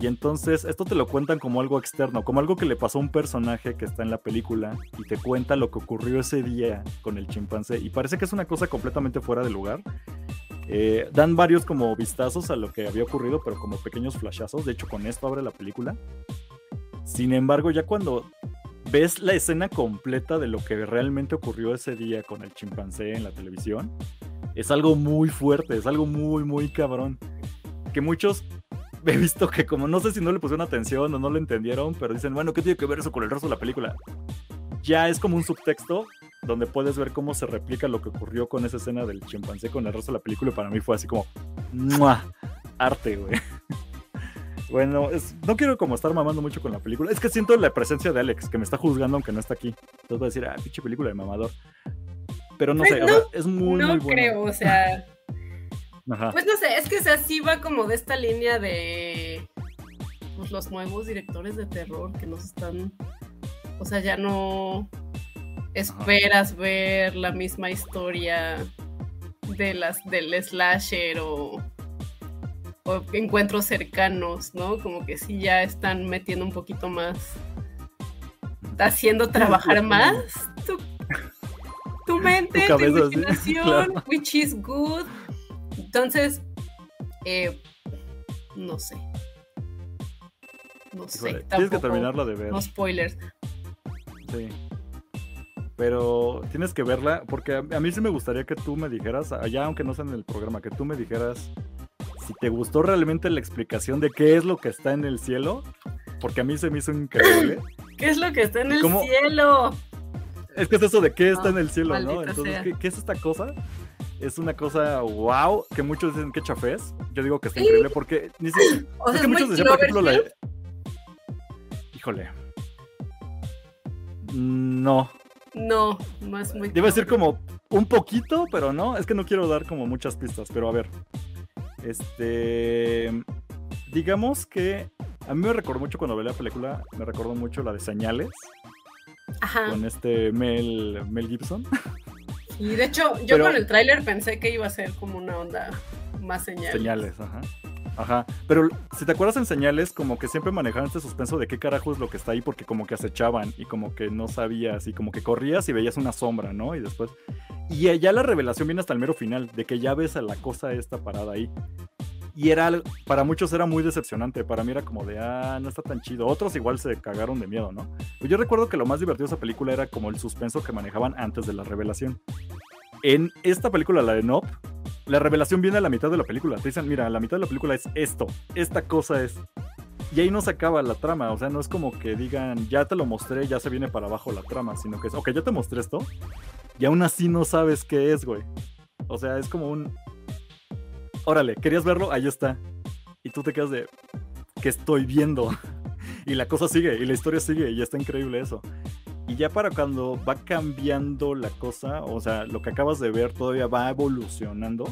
Y entonces esto te lo cuentan como algo externo, como algo que le pasó a un personaje que está en la película y te cuenta lo que ocurrió ese día con el chimpancé. Y parece que es una cosa completamente fuera de lugar. Eh, dan varios como vistazos a lo que había ocurrido, pero como pequeños flashazos. De hecho, con esto abre la película. Sin embargo, ya cuando ves la escena completa de lo que realmente ocurrió ese día con el chimpancé en la televisión, es algo muy fuerte, es algo muy, muy cabrón. Que muchos he visto que como no sé si no le pusieron atención o no lo entendieron, pero dicen, bueno, ¿qué tiene que ver eso con el resto de la película? Ya es como un subtexto donde puedes ver cómo se replica lo que ocurrió con esa escena del chimpancé con el resto de la película y para mí fue así como ¡mua! arte, güey. *laughs* Bueno, es- no quiero como estar mamando mucho con la película. Es que siento la presencia de Alex, que me está juzgando aunque no está aquí. Entonces voy a decir, ah, pinche película de mamador. Pero no Pues sé, o no, sea, es muy, no muy buena. creo, o sea, Ajá. pues no sé, es que o sea, sí va como de esta línea de pues, los nuevos directores de terror que nos están, o sea, ya no esperas ver la misma historia de las del slasher o, o encuentros cercanos, ¿no? Como que sí ya están metiendo un poquito más, haciendo trabajar más tu, tu mente, Tu *laughs* imaginación, claro. which is good. Entonces, eh, no sé. No sé. Tienes que terminarla de ver. No spoilers. Sí. Pero tienes que verla, porque a, mí sí me gustaría que tú me dijeras, allá aunque no sea en el programa, que tú me dijeras si te gustó realmente la explicación de qué es lo que está en el cielo, porque a mí se me hizo increíble. *coughs* ¿Qué es lo que está en el ¿Cómo? cielo? es que es eso de qué está Ah, en el cielo, ¿no? Entonces. ¿qué, qué es esta cosa? Es una cosa wow, que muchos dicen que chafés. Yo digo que está Sí. increíble porque ni siquiera... *gasps* O sea, es que muchos decían, por ejemplo, la... Híjole. No, No, no es muy Debe ser como un poquito, pero no. Es que no quiero dar como muchas pistas, pero a ver. Este. Digamos que. A mí me recordó mucho cuando vi la película, me recordó mucho la de Señales, Ajá. con este Mel, Mel Gibson. *laughs* Y de hecho, yo Pero- con el tráiler pensé que iba a ser como una onda más señal. Señales, ajá. Ajá. Pero si te acuerdas en Señales, como que siempre manejaban este suspenso de qué carajo es lo que está ahí, porque como que acechaban y como que no sabías, y como que corrías y veías una sombra, ¿no? Y después. Y ya la revelación viene hasta el mero final, de que ya ves a la cosa esta parada ahí. Y era, para muchos era muy decepcionante, para mí era como de, ah, no está tan chido. Otros igual se cagaron de miedo, ¿no? Pues yo recuerdo que lo más divertido de esa película era como el suspenso que manejaban antes de la revelación. En esta película, la de Nope, la revelación viene a la mitad de la película. Te dicen, mira, la mitad de la película es esto, esta cosa es. Y ahí no se acaba la trama, o sea, no es como que digan, ya te lo mostré, ya se viene para abajo la trama, sino que es, ok, ya te mostré esto, y aún así no sabes qué es, güey. O sea, es como un... Órale, ¿querías verlo? Ahí está. Y tú te quedas de... ¿Qué estoy viendo? *laughs* y la cosa sigue, y la historia sigue, y está increíble eso. Y ya para cuando va cambiando la cosa, o sea, lo que acabas de ver todavía va evolucionando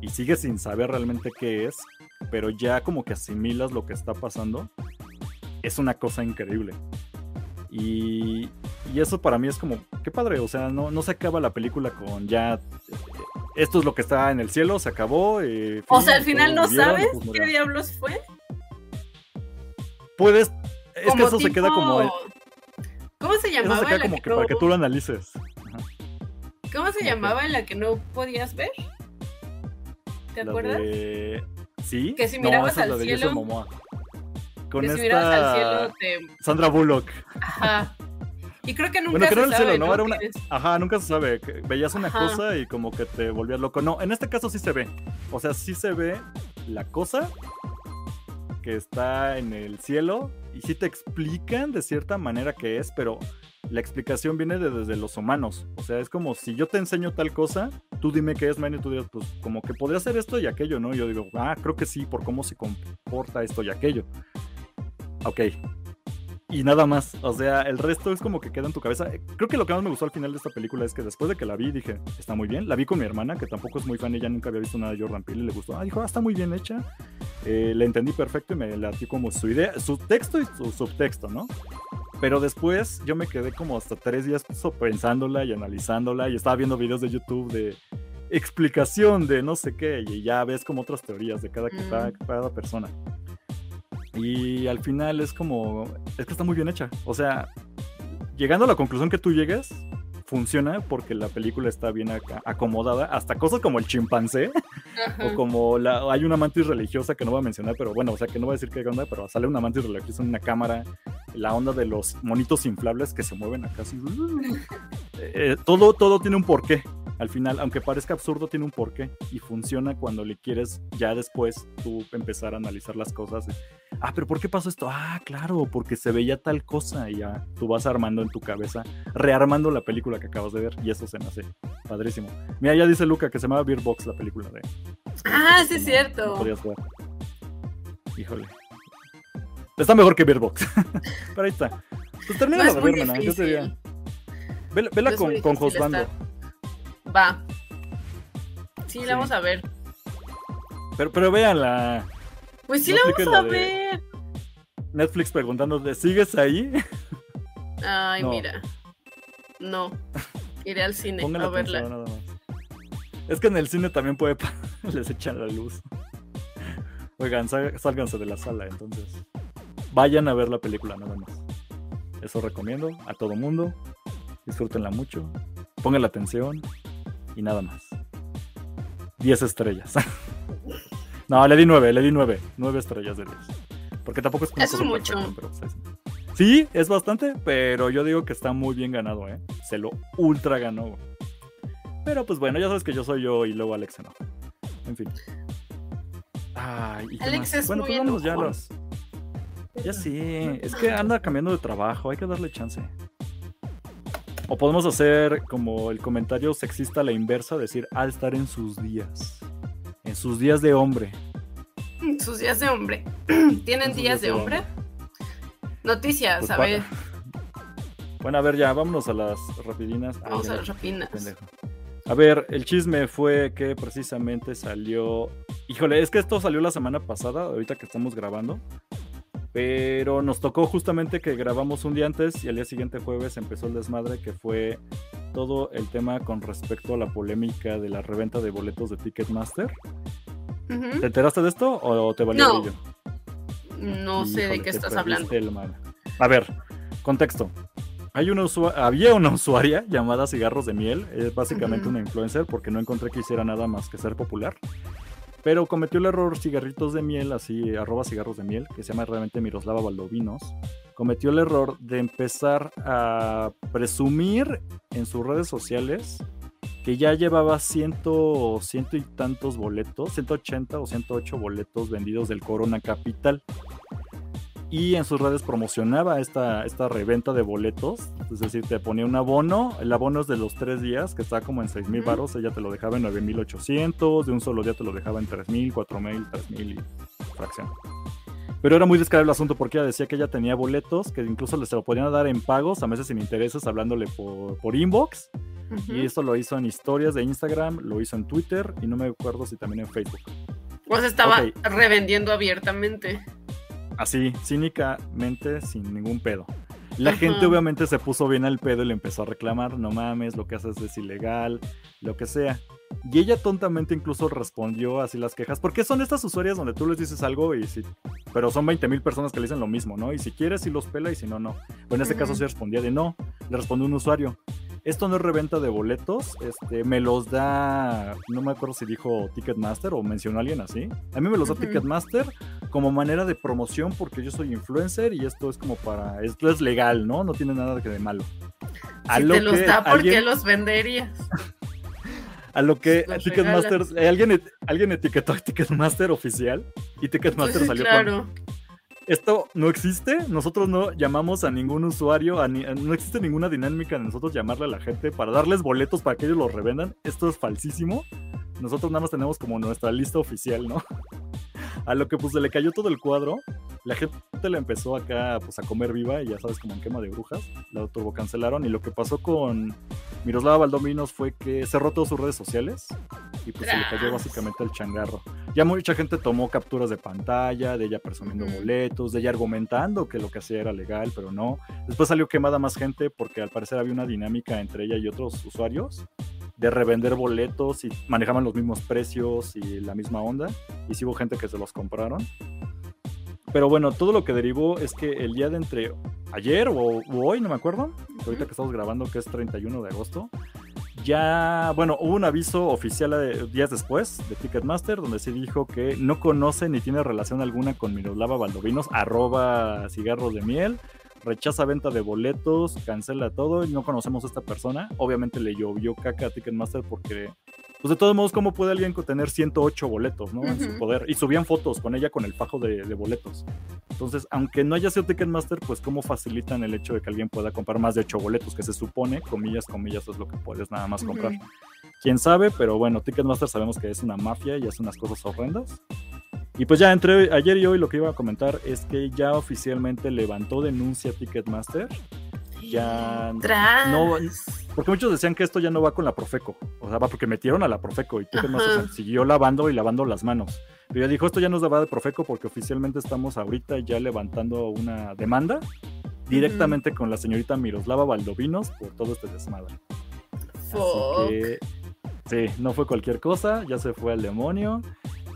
y sigues sin saber realmente qué es, pero ya como que asimilas lo que está pasando, es una cosa increíble. Y, y eso para mí es como, qué padre, o sea, no, no se acaba la película con ya, eh, esto es lo que está en el cielo, se acabó. Eh, O sea, al final no sabes pues, qué diablos fue. Puedes, es que eso se queda como, el- ¿Cómo se eso llamaba se en queda la como que, que no, para que tú lo analices. Ajá. ¿Cómo se llamaba en la que no podías ver? ¿Te La acuerdas? de- ¿Sí? Que si mirabas al cielo-. Con que esta si mirabas al cielo te... Sandra Bullock. Ajá. Y creo que nunca Bueno, que se era el sabe, cielo, ¿no? Era una-. Ajá, nunca se sabe. Veías una Ajá. cosa y como que te volvías loco. No, en este caso sí se ve. O sea, sí se ve la cosa que está en el cielo y sí te explican de cierta manera qué es, pero la explicación viene de desde los humanos. O sea, es como si yo te enseño tal cosa, tú dime qué es, man, y tú dices, pues como que podría ser esto y aquello, ¿no? Y yo digo, ah, creo que sí, por cómo se comporta esto y aquello. Ok. Y nada más, o sea, el resto es como que queda en tu cabeza. Creo que lo que más me gustó al final de esta película es que después de que la vi dije, está muy bien. La vi con mi hermana, que tampoco es muy fan, ella nunca había visto nada de Jordan Peele y le gustó. Ah, dijo, ah, está muy bien hecha. Eh, la entendí perfecto y me latió como su idea, su texto y su subtexto, ¿no? Pero después yo me quedé como hasta tres días pensándola y analizándola y estaba viendo videos de YouTube de explicación de no sé qué y ya ves como otras teorías de cada, Mm. cada, cada persona. Y al final es como, es que está muy bien hecha. O sea, llegando a la conclusión que tú llegues, funciona porque la película está bien acomodada. Hasta cosas como el chimpancé Ajá. o como la, hay una mantis religiosa que no voy a mencionar, pero bueno, o sea que no voy a decir qué onda, pero sale una mantis religiosa en una cámara, la onda de los monitos inflables que se mueven acá así. *laughs* Eh, todo, todo tiene un porqué. Al final, aunque parezca absurdo, tiene un porqué y funciona cuando le quieres ya después tú empezar a analizar las cosas. Ah, pero ¿por qué pasó esto? Ah, claro, porque se veía tal cosa y ya tú vas armando en tu cabeza, rearmando la película que acabas de ver y eso se me hace padrísimo. Mira, ya dice Luca que se llama Beer Box la película de Ah, sí, es cierto. no. Híjole. Está mejor que Beerbox. *laughs* Pero ahí está. Pues termina No de ver, Yo te diría. Vela, vela No es con, con Josbando. Va. Sí, Sí. la vamos a ver. Pero, pero véanla. Pues sí, la vamos a ver. Netflix preguntándote, ¿sigues ahí? Ay, No. mira. No. Iré al cine Pongan a verla. nada más. Es que en el cine también puede *laughs* les echan la luz. Oigan, sá- sálganse de la sala, entonces. Vayan a ver la película nada más. Eso recomiendo a todo mundo. Disfrútenla mucho. Pongan la atención y nada más. 10 estrellas. *laughs* no, le di 9, le di 9. 9 estrellas de 10. Porque tampoco es Eso es mucho. pero, pues, Sí, es bastante, pero yo digo que está muy bien ganado, ¿eh? Se lo ultra ganó. Pero pues bueno, ya sabes que yo soy yo y luego Alex se enoja. En fin. Ay, ¿y Alex es bueno, muy pues ya los. Ya sí, es que anda cambiando de trabajo, hay que darle chance. O podemos hacer como el comentario sexista a la inversa, decir al estar en sus días. Sus días de hombre. Sus días de hombre. *clears throat* ¿Tienen días de hombre? Noticias, Pues, a ver. *laughs* Bueno, a ver, ya, vámonos a las rapidinas. Vamos a las pendejo. A ver, el chisme fue que precisamente salió. Híjole, es que esto salió la semana pasada, ahorita que estamos grabando. Pero nos tocó justamente que grabamos un día antes y al día siguiente jueves empezó el desmadre que fue todo el tema con respecto a la polémica de la reventa de boletos de Ticketmaster. ¿Te enteraste de esto o te valió No. brillo? No sé de qué estás hablando. el. A ver, contexto. Hay una había una usuaria llamada Cigarros de Miel, es básicamente Ujú. una influencer porque no encontré que hiciera nada más que ser popular. Pero cometió el error Cigarritos de Miel, así arroba cigarros de miel, que se llama realmente Miroslava Valdovinos. Cometió el error de empezar a presumir en sus redes sociales que ya llevaba ciento, ciento y tantos boletos, 180 o 108 boletos vendidos del Corona Capital. Y en sus redes promocionaba esta, esta reventa de boletos. Es decir, te ponía un abono. El abono es de los tres días, que está como en 6 mil baros. Ella te lo dejaba en 9,800. De un solo día te lo dejaba en 3 mil, 4 mil, 3 mil y fracción. Pero era muy descarado el asunto porque ella decía que ella tenía boletos que incluso les se lo podían dar en pagos, a meses sin intereses, hablándole por, por inbox. Y esto lo hizo en historias de Instagram, lo hizo en Twitter y no me acuerdo si también en Facebook. O sea, estaba revendiendo abiertamente. Así, cínicamente, sin ningún pedo. La Ajá. gente obviamente se puso bien al pedo y le empezó a reclamar, no mames, lo que haces es ilegal, lo que sea. Y ella tontamente incluso respondió así las quejas, porque son estas usuarias donde tú les dices algo y si, pero son 20 mil personas que le dicen lo mismo, ¿no? Y si quieres, sí los pela y si no, no. Pero en este caso sí respondía de no, le respondió un usuario. Esto no es reventa de boletos, este, me los da, no me acuerdo si dijo Ticketmaster o mencionó a alguien así. A mí me los da. Ticketmaster como manera de promoción porque yo soy influencer y esto es como para, esto es legal, ¿no? No tiene nada que de malo. A Si lo te los que da, ¿por qué los venderías? *laughs* a lo que Ticketmaster, eh, alguien, et- alguien etiquetó a Ticketmaster oficial y Ticketmaster Pues, salió con claro. Esto no existe, nosotros no llamamos a ningún usuario, no existe ninguna dinámica de nosotros llamarle a la gente para darles boletos para que ellos los revendan, esto es falsísimo, nosotros nada más tenemos como nuestra lista oficial, ¿no? *laughs* A lo que pues se le cayó todo el cuadro, la gente le empezó acá pues a comer viva y ya sabes como en quema de brujas, la turbo cancelaron y lo que pasó con Miroslava Valdominos fue que cerró todas sus redes sociales y pues se le cayó básicamente el changarro. Ya mucha gente tomó capturas de pantalla, de ella presumiendo boletos, de ella argumentando que lo que hacía era legal, pero no. Después salió quemada más gente porque al parecer había una dinámica entre ella y otros usuarios de revender boletos y manejaban los mismos precios y la misma onda. Y sí hubo gente que se los compraron. Pero bueno, todo lo que derivó es que el día de entre ayer o, o hoy, no me acuerdo, ahorita que estamos grabando, que es 31 de agosto, ya, bueno, hubo un aviso oficial eh, días después de Ticketmaster donde se dijo que no conoce ni tiene relación alguna con Miroslava Valdovinos, arroba cigarros de miel, rechaza venta de boletos, cancela todo y no conocemos a esta persona. Obviamente le llovió caca a Ticketmaster porque, pues de todos modos, ¿cómo puede alguien tener 108 boletos ¿no? en su poder? Y subían fotos con ella con el fajo de, de boletos. Entonces, aunque no haya sido Ticketmaster, pues cómo facilitan el hecho de que alguien pueda comprar más de 8 boletos, que se supone, comillas, comillas, es lo que puedes nada más comprar. Quién sabe, pero bueno, Ticketmaster sabemos que es una mafia y hace unas cosas horrendas. Y pues ya entre ayer y hoy lo que iba a comentar es que ya oficialmente levantó denuncia Ticketmaster. Ya Tras. no, porque muchos decían que esto ya no va con la Profeco. O sea, va porque metieron a la Profeco y siguió lavando y lavando las manos. Pero ya dijo, esto ya no va de Profeco porque oficialmente estamos ahorita ya levantando una demanda directamente con la señorita Miroslava Valdovinos por todo este desmadre. Fuck. Así que, sí, no fue cualquier cosa, ya se fue al demonio.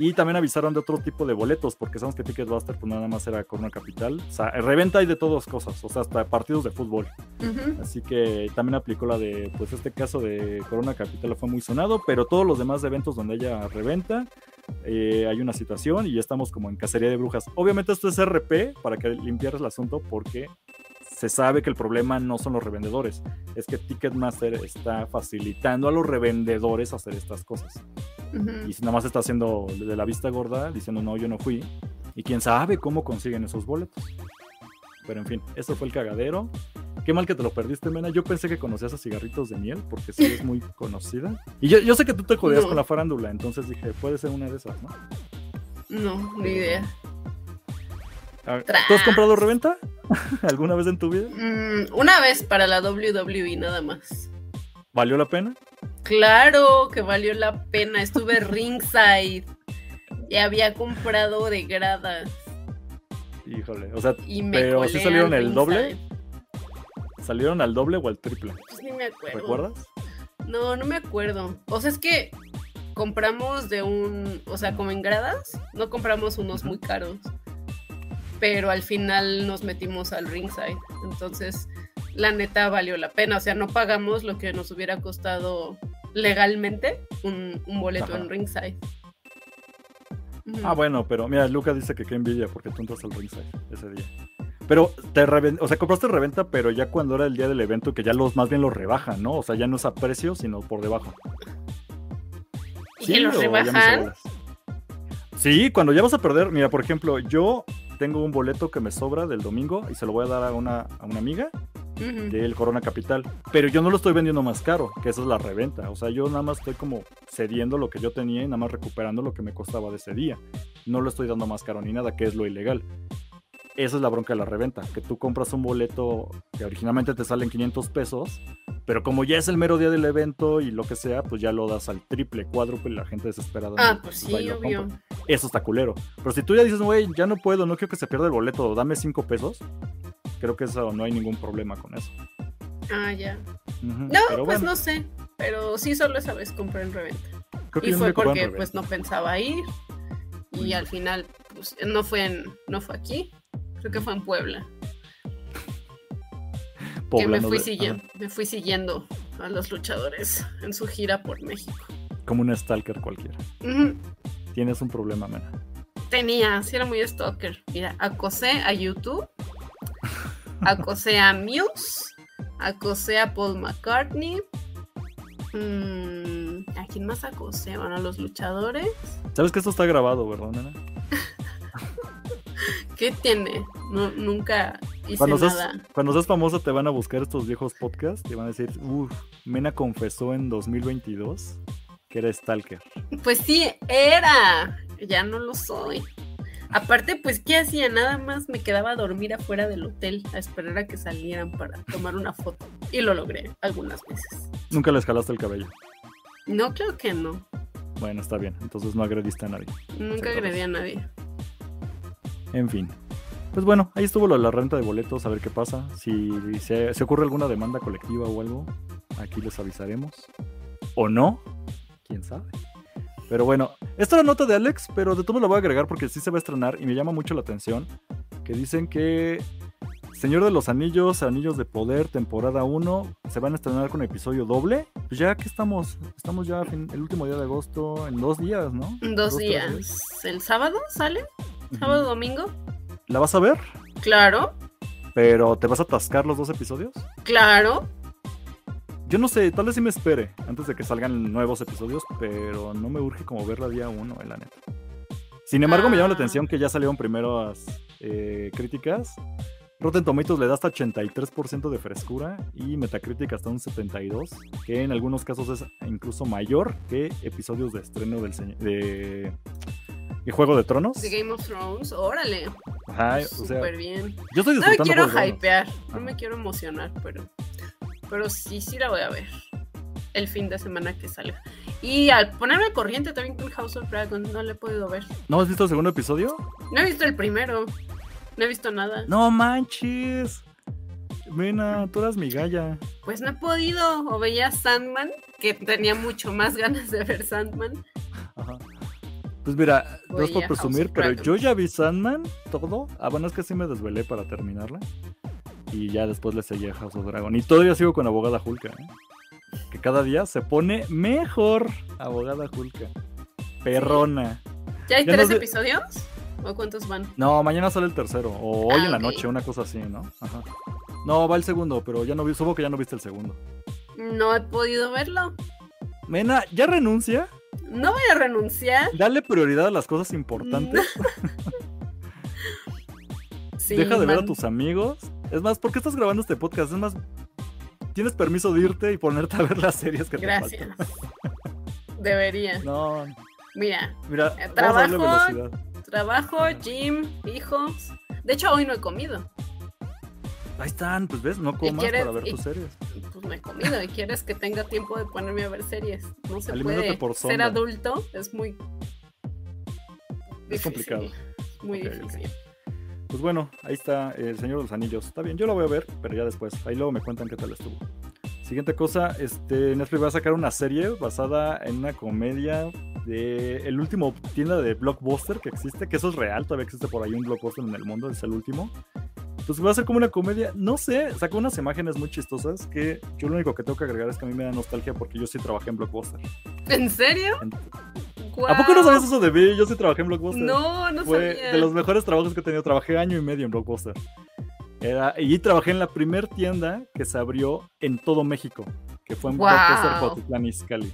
Y también avisaron de otro tipo de boletos, porque sabemos que Ticketmaster pues nada más era Corona Capital. O sea, reventa hay de todas cosas, o sea, hasta partidos de fútbol. Así que también aplicó la de, pues este caso de Corona Capital fue muy sonado, pero todos los demás eventos donde ella reventa, eh, hay una situación y ya estamos como en cacería de brujas. Obviamente esto es RP para que limpiaras el asunto porque se sabe que el problema no son los revendedores, es que Ticketmaster está facilitando a los revendedores hacer estas cosas. Y nada más está haciendo de la vista gorda, diciendo no, yo no fui. Y quién sabe cómo consiguen esos boletos. Pero en fin, eso fue el cagadero. Qué mal que te lo perdiste, Mena. Yo pensé que conocías a Cigarritos de Miel, porque sí es muy *laughs* conocida. Y yo, yo sé que tú te jodías No. con la farándula, entonces dije, puede ser una de esas, ¿no? No, ni idea. Ver, ¿Tú has comprado reventa? *laughs* ¿Alguna vez en tu vida? Mm, una vez para la WWE nada más. ¿Valió la pena? Claro que valió la pena. Estuve *laughs* ringside y había comprado de gradas. Híjole, o sea, Y me pero ¿sí salieron al el doble? ¿Salieron al doble o al triple? Pues ni me acuerdo. ¿Recuerdas? No, no me acuerdo. O sea, es que compramos de un, o sea, como en gradas, no compramos unos muy caros. Pero al final nos metimos al ringside. Entonces, la neta valió la pena. O sea, no pagamos lo que nos hubiera costado legalmente un, un boleto Ajá. en ringside. Ah, bueno, pero mira, Luca dice que qué envidia porque tú entras al ringside ese día. Pero te o sea, compraste reventa, pero ya cuando era el día del evento, que ya los más bien los rebajan, ¿no? O sea, ya no es a precio, sino por debajo. así ¿Que los o ya me rebajan? Sí, cuando ya vas a perder, mira, por ejemplo, yo tengo un boleto que me sobra del domingo y se lo voy a dar a una, a una amiga Ujú. del Corona Capital, pero yo no lo estoy vendiendo más caro, que esa es la reventa, o sea, yo nada más estoy como cediendo lo que yo tenía y nada más recuperando lo que me costaba de ese día, no lo estoy dando más caro ni nada, que es lo ilegal. Esa es la bronca de la reventa, que tú compras un boleto que originalmente te salen 500 pesos, pero como ya es el mero día del evento y lo que sea, pues ya lo das al triple, cuádruple, y la gente desesperada. Ah, no, pues sí, obvio. compra. Eso está culero. Pero si tú ya dices, güey, ya no puedo, no quiero que se pierda el boleto, dame 5 pesos, creo que eso no hay ningún problema con eso. Ah, ya. No, pero pues bueno, no sé. Pero sí, solo esa vez compré en reventa. creo que Y fue porque pues no pensaba ir. Y al final, pues no fue en, no fue aquí. Creo que fue en Puebla. *laughs* que me fui, de- siguiendo, me fui siguiendo a los luchadores en su gira por México. como un stalker cualquiera. Tienes un problema, mena. Tenía, sí era muy stalker. Mira, acosé a YouTube, acosé a Muse, acosé a Paul McCartney. mm, ¿A quién más acosé? Bueno, a los luchadores. Sabes que esto está grabado, ¿verdad, nena? *laughs* ¿Qué tiene? No, nunca hice Cuando seas, nada. cuando seas famoso te van a buscar estos viejos podcasts y van a decir, uff, Mena confesó en 2022 que era stalker. Pues sí, era. Ya no lo soy. Aparte, pues, ¿qué hacía? Nada más me quedaba a dormir afuera del hotel a esperar a que salieran para tomar una foto. Y lo logré algunas veces. Nunca le escalaste el cabello. No, creo que no. Bueno, está bien, entonces no agrediste a nadie. Nunca agredí a nadie. En fin. Pues bueno, ahí estuvo lo de la renta de boletos, a ver qué pasa. Si se, se ocurre alguna demanda colectiva o algo, aquí les avisaremos. O no, quién sabe. Pero bueno, esta es la nota de Alex, pero de todo la voy a agregar porque sí se va a estrenar y me llama mucho la atención. Que dicen que Señor de los Anillos, Anillos de Poder, temporada 1, se van a estrenar con episodio doble. Pues ya que estamos, estamos ya el último día de agosto, en dos días, ¿no? Dos tres días. ¿El sábado sale? ¿Sábado, domingo? ¿La vas a ver? Claro, Pero ¿te vas a atascar los dos episodios? claro. Yo no sé, tal vez sí me espere antes de que salgan nuevos episodios, pero no me urge como verla día uno, eh, la neta. Sin embargo, me llama la Ah. atención que ya salieron primeras eh, críticas. Rotten Tomatoes le da hasta 83% de frescura y Metacritic hasta un 72%, que en algunos casos es incluso mayor que episodios de estreno del de, de Juego de Tronos. De Game of Thrones, órale. Ajá, o sea, Súper bien. yo estoy No me disfrutando quiero hypear, no me quiero emocionar, pero, pero sí, sí la voy a ver el fin de semana que salga. Y al ponerme corriente también con House of Dragon, no le he podido ver. ¿No has visto el segundo episodio? No he visto el primero, no he visto nada. No manches. Mena, tú eras mi galla. Pues no he podido, o veía Sandman, que tenía mucho más ganas de ver Sandman. Ajá. Pues mira, no es por presumir, pero yo ya vi Sandman, todo. Ah, bueno, es que sí me desvelé para terminarla. Y ya después le seguí a House of Dragon. Y todavía sigo con Abogada Hulka, ¿eh? Que cada día se pone mejor Abogada Hulka. Perrona. ¿Ya hay Ya tres no sé- episodios? ¿O cuántos van? No, mañana sale el tercero. O hoy Ah, en la noche, una cosa así, ¿no? Ajá. No, va el segundo, pero ya no vi, supongo que ya no viste el segundo. No he podido verlo. Mena, ya renuncia. No voy a renunciar. Dale prioridad a las cosas importantes. *laughs* *laughs* Sí, Deja de ver a tus amigos. Es más, ¿por qué estás grabando este podcast? Es más, tienes permiso de irte y ponerte a ver las series que Gracias. te faltan. *laughs* Debería. No, Mira, mira, Eh, trabajo. trabajo, gym, hijos. De hecho, hoy no he comido. Ahí están, pues ves, no comas quieres- para ver y- tus series. Pues no he comido y quieres que tenga tiempo de ponerme a ver series. No se Aliméntate puede. por Ser adulto es muy. Es difícil, complicado. Muy difícil. Pues bueno, ahí está El Señor de los Anillos. Está bien, yo lo voy a ver, pero ya después. Ahí luego me cuentan qué tal estuvo. Siguiente cosa, este, Netflix va a sacar una serie basada en una comedia de el último tienda de blockbuster que existe, que eso es real, todavía existe por ahí un blockbuster en el mundo, es el último. Entonces va a ser como una comedia, no sé, sacó unas imágenes muy chistosas que yo lo único que tengo que agregar es que a mí me da nostalgia porque yo sí trabajé en blockbuster. ¿En serio? En- ¿A poco no sabías eso de mí? Yo sí trabajé en blockbuster. No, no Fue sabía. de los mejores trabajos que he tenido. Trabajé año y medio en Blockbuster. Era, y trabajé en la primer tienda que se abrió en todo México, que fue en Wow. Blockbuster Cuautitlán Izcalli.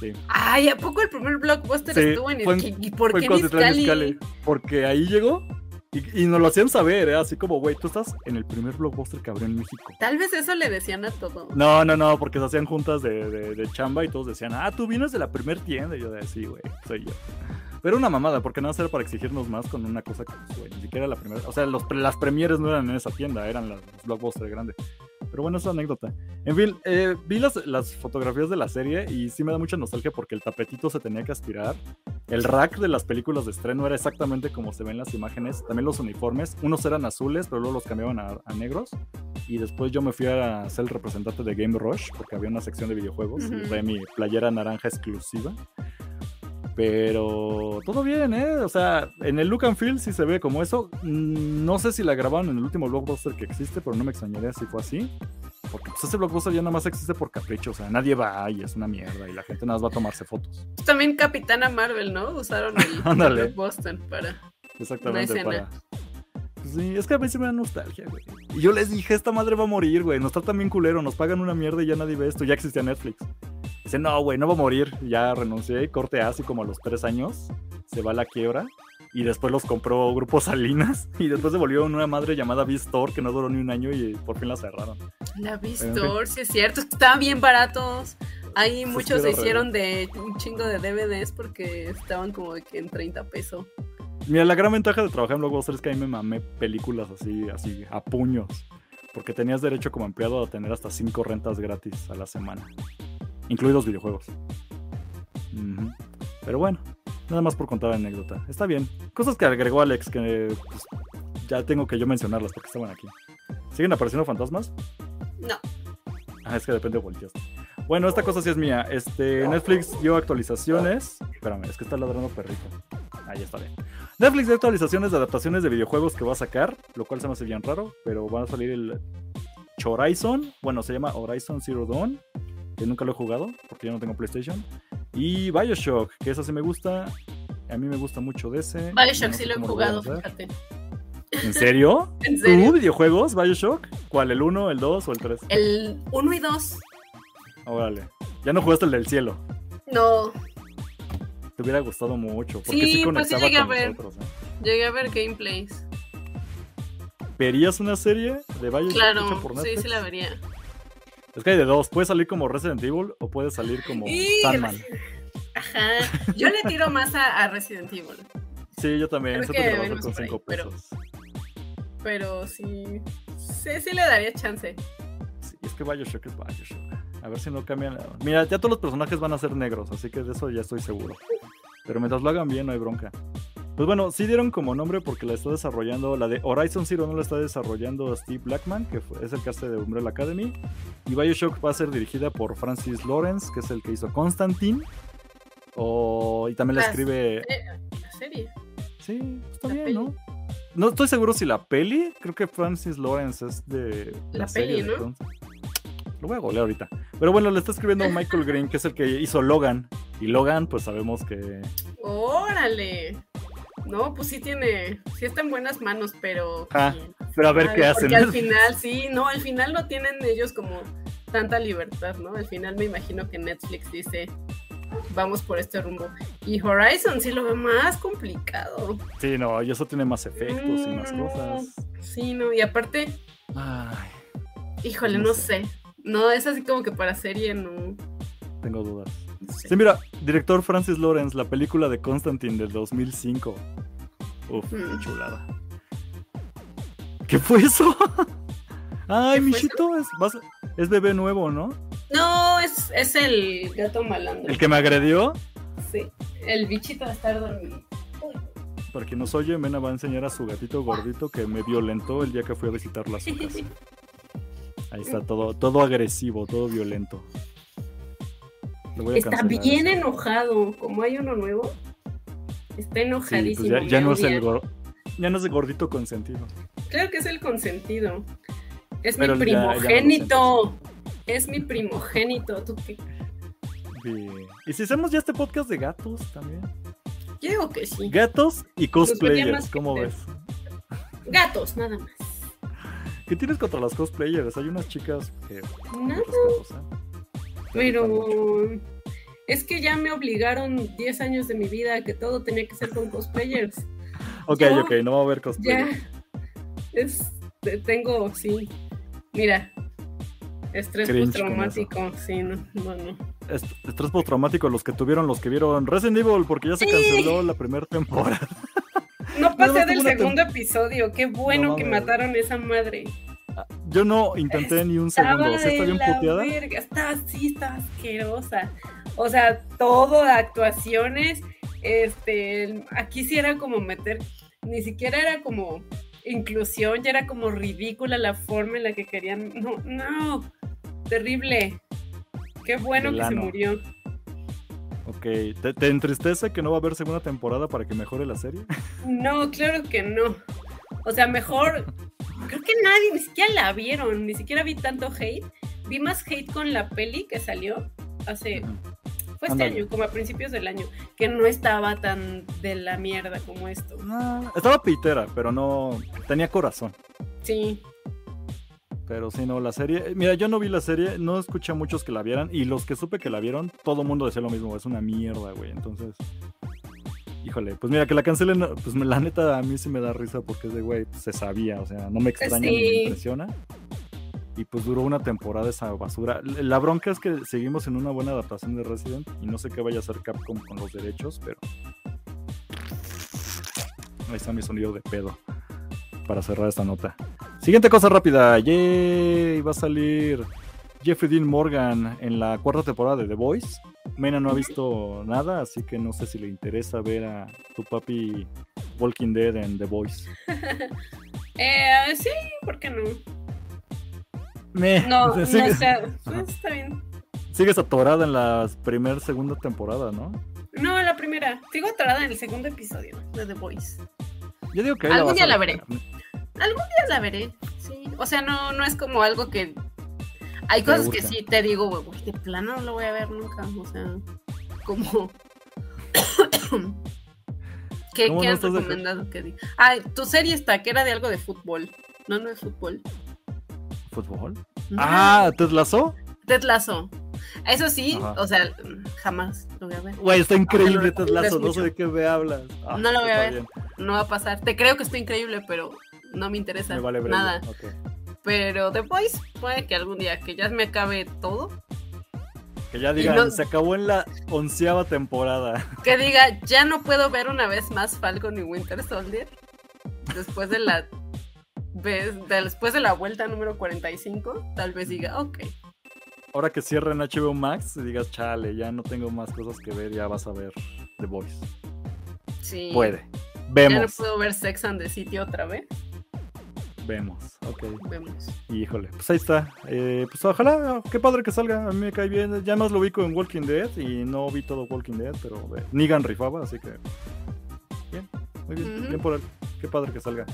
Sí. Ay, ¿a poco el primer blockbuster Sí, estuvo en fue en- Izcali? ¿Y por Fue qué en? Izcalli, Porque ahí llegó y, y nos lo hacían saber, ¿eh? así como, güey, tú estás en el primer blockbuster que abrió en México. Tal vez eso le decían a todo. No, no, no, porque se hacían juntas de, de- de chamba y todos decían, ah, tú vienes de la primer tienda. Y yo decía, sí, güey, soy yo. Pero una mamada, porque nada era para exigirnos más con una cosa que, güey, ni siquiera la primera. O sea, los, las premieres no eran en esa tienda, eran las, los blockbusters grandes. Pero bueno, esa anécdota. En fin, eh, vi las, las fotografías de la serie y sí me da mucha nostalgia porque el tapetito se tenía que aspirar. El rack de las películas de estreno era exactamente como se ven las imágenes. También los uniformes. Unos eran azules, pero luego los cambiaban a, a negros. Y después yo me fui a ser el representante de Game Rush porque había una sección de videojuegos y Ujú. trae mi playera naranja exclusiva. Pero todo bien, ¿eh? O sea, en el look and feel sí se ve como eso. Mm, No sé si la grabaron en el último blockbuster que existe, pero no me extrañaría si fue así. Porque pues ese blockbuster ya nada más existe por capricho. O sea, nadie va y es una mierda y la gente nada más va a tomarse fotos. Pues También Capitana Marvel, ¿no? Usaron el *laughs* Ándale. blockbuster para. Exactamente escena. para. Sí, es que a mí sí me da nostalgia, güey. Y yo les dije, esta madre va a morir, güey. Nos tratan bien culero, nos pagan una mierda y ya nadie ve esto. Ya existía Netflix. Dice, no, güey, no va a morir. Ya renuncié corte así como a los tres años. Se va a la quiebra. Y después los compró Grupo Salinas. *laughs* Y después se volvió una madre llamada V-Store que no duró ni un año y por fin la cerraron. La fin. Vistor, sí es cierto. Estaban bien baratos. Ahí muchos se hicieron de un chingo de DVDs porque estaban como de que en 30 pesos. Mira, la gran ventaja de trabajar en Blockbuster es que a mí me mamé películas así, así, a puños. Porque tenías derecho como empleado a tener hasta cinco rentas gratis a la semana. Incluidos videojuegos. Ujú. Pero bueno, nada más por contar la anécdota. Está bien. Cosas que agregó Alex que pues, ya tengo que yo mencionarlas porque estaban aquí. ¿Siguen apareciendo fantasmas? No. Ah, es que depende de volteaste. Bueno, esta cosa sí es mía. Este, Netflix dio actualizaciones. Espérame, es que está ladrando perrito. Ahí está bien. Netflix dio actualizaciones de adaptaciones de videojuegos que va a sacar, lo cual se me hace bien raro, pero va a salir el Horizon. Bueno, se llama Horizon Zero Dawn, que nunca lo he jugado porque yo no tengo PlayStation. Y Bioshock, que esa sí me gusta. A mí me gusta mucho de ese. Bioshock No sí lo he jugado, fíjate. ¿En serio? *laughs* ¿En ¿Tú serio? videojuegos Bioshock? ¿Cuál? ¿El 1, el 2 o el 3? El 1 y 2. Órale. Ya no jugaste el del cielo. No. Te hubiera gustado mucho. Porque Sí, sí, pues sí conectaba llegué a con ver. nosotros. ¿eh? Llegué a ver gameplays. ¿Verías una serie de Bioshock Claro, por sí, Netflix? sí la vería. Es que hay de dos. Puede salir como Resident Evil o puede salir como Y- Sandman. Ajá. Yo le tiro más a, a Resident Evil. Sí, yo también. Lo a hacer venimos con por ahí, 5 pero- pesos. Pero sí. Sí, sí le daría chance. Sí, es que Bioshock es Bioshock. A ver si no cambian. Mira, ya todos los personajes van a ser negros, así que de eso ya estoy seguro. Pero mientras lo hagan bien, no hay bronca. Pues bueno, sí dieron como nombre porque la está desarrollando, la de Horizon Zero no la está desarrollando Steve Blackman, que fue- es el cast de Umbrella Academy. Y Bioshock va a ser dirigida por Francis Lawrence, que es el que hizo Constantine. O, y también la escribe. La serie. Sí, está la bien, peli. ¿no? No estoy seguro si la peli, creo que Francis Lawrence es de La serie peli, de ¿no? Const- Lo voy a golear ahorita. Pero bueno, le está escribiendo Michael Green, que es el que hizo Logan. Y Logan, pues sabemos que. Órale. No, pues sí tiene. Sí está en buenas manos, pero. Ah, Pero a ver qué hacen. Porque al final, sí, no, al final no tienen ellos como tanta libertad, ¿no? Al final me imagino que Netflix dice, vamos por este rumbo. Y Horizon sí lo veo más complicado. Sí, no, y eso tiene más efectos y más Mm, cosas. Sí, no, y aparte, Ay, híjole, No no sé. sé. No, es así como que para serie no. Tengo dudas. Sí, mira, director Francis Lawrence, la película de Constantine del 2005. Uf, qué Mm. chulada. ¿Qué fue eso? *laughs* Ay, ¿Qué fue Michito, es, vas- es bebé nuevo, ¿no? No, es, es el gato malandro. El que me agredió. Sí, el bichito va a estar dormido. Para quien nos oye, Mena va a enseñar a su gatito gordito que me violentó el día que fui a visitarla a su casa. *laughs* Ahí está, todo, todo agresivo, todo violento. Está bien eso. enojado. Como hay uno nuevo, está Sí, enojadísimo. pues ya, no es el gor- ya no es el gordito consentido. Claro que es el consentido. Es Pero mi ya primogénito. es mi primogénito. ¿Tú qué? Y, y si hacemos ya este podcast de gatos también. Yo digo que sí. Gatos y cosplayers, ¿cómo ves? Gatos, nada más. ¿Qué tienes contra las cosplayers? Hay unas chicas que... Nada, ¿eh? Pero es que ya me obligaron 10 años de mi vida a que todo tenía que ser con cosplayers. Ok, ok, no va a haber cosplayers. Ya, es, tengo, sí, mira, estrés postraumático, sí, no, no, no. Estrés postraumático, los que tuvieron, los que vieron Resident Evil, porque ya se canceló la primera temporada. No pasé del segundo episodio, qué bueno que mataron esa madre. Yo no intenté ni un segundo, o sea, está bien puteada. Estaba así, estaba asquerosa. O sea, todo, actuaciones, este, aquí sí era como meter, ni siquiera era como inclusión, ya era como ridícula la forma en la que querían. No, no, terrible. Qué bueno que se murió. Ok, ¿Te, entristece que no va a haber segunda temporada para que mejore la serie? No, claro que no. O sea, mejor. *laughs* Nadie, ni siquiera la vieron, ni siquiera vi tanto hate. Vi más hate con la peli que salió hace. Fue este año, como a principios del año, que no estaba tan de la mierda como esto. No, estaba pitera, pero no. Tenía corazón. Sí. Pero sí, no, la serie. Mira, yo no vi la serie, no escuché a muchos que la vieran. Y los que supe que la vieron, todo el mundo decía lo mismo. Es una mierda, güey. Entonces. Híjole, pues mira, que la cancelen, pues la neta a mí sí me da risa porque es de, güey, pues, se sabía, o sea, no me extraña ni me impresiona. Y pues duró una temporada esa basura. La bronca es que seguimos en una buena adaptación de Resident y no sé qué vaya a hacer Capcom con los derechos, pero... Ahí está mi sonido de pedo para cerrar esta nota. Siguiente cosa rápida. Yay, va a salir Jeffrey Dean Morgan en la cuarta temporada de The Voice. Mena no ha visto nada, así que no sé si le interesa ver a tu papi Walking Dead en The Voice. *laughs* eh, sí, ¿por qué no? no, *laughs* no está, *laughs* está bien. Sigues atorada en la primera, segunda temporada, ¿no? No, en la primera. Sigo atorada en el segundo episodio de The Voice. Yo digo que algún día la veré. Algún día la veré, sí. O sea, no, no es como algo que. Hay cosas que sí te digo, güey, de plano no lo voy a ver nunca. O sea, como. *coughs* ¿Qué, ¿qué has recomendado que? Ah, tu serie está, que era de algo de fútbol. No, no de fútbol. ¿Fútbol? Ah. Ted Lazo. Eso sí, o sea, jamás lo voy a ver. Güey, está increíble Ted no sé de qué me hablas. Ah, no lo voy a ver, no va a pasar. Te creo que está increíble, pero no me interesa nada. Pero The Voice puede que algún día, que ya me acabe todo. Que ya digan, se acabó en la onceava temporada. *laughs* Que diga, ya no puedo ver una vez más Falcon y Winter Soldier. Después de la después de la vuelta número 45, tal vez diga, ok. Ahora que cierren HBO Max, digas, chale, ya no tengo más cosas que ver, ya vas a ver The Voice. Sí. Puede. Vemos. Ya no puedo ver Sex and the City otra vez. Vemos, ok. Vemos. Híjole, pues ahí está. Eh, pues ojalá, qué padre que salga. A mí me cae bien. Ya más lo vi con Walking Dead y no vi todo Walking Dead, pero eh, Negan rifaba, así que. Bien, muy bien. Bien por él. Qué padre que salga.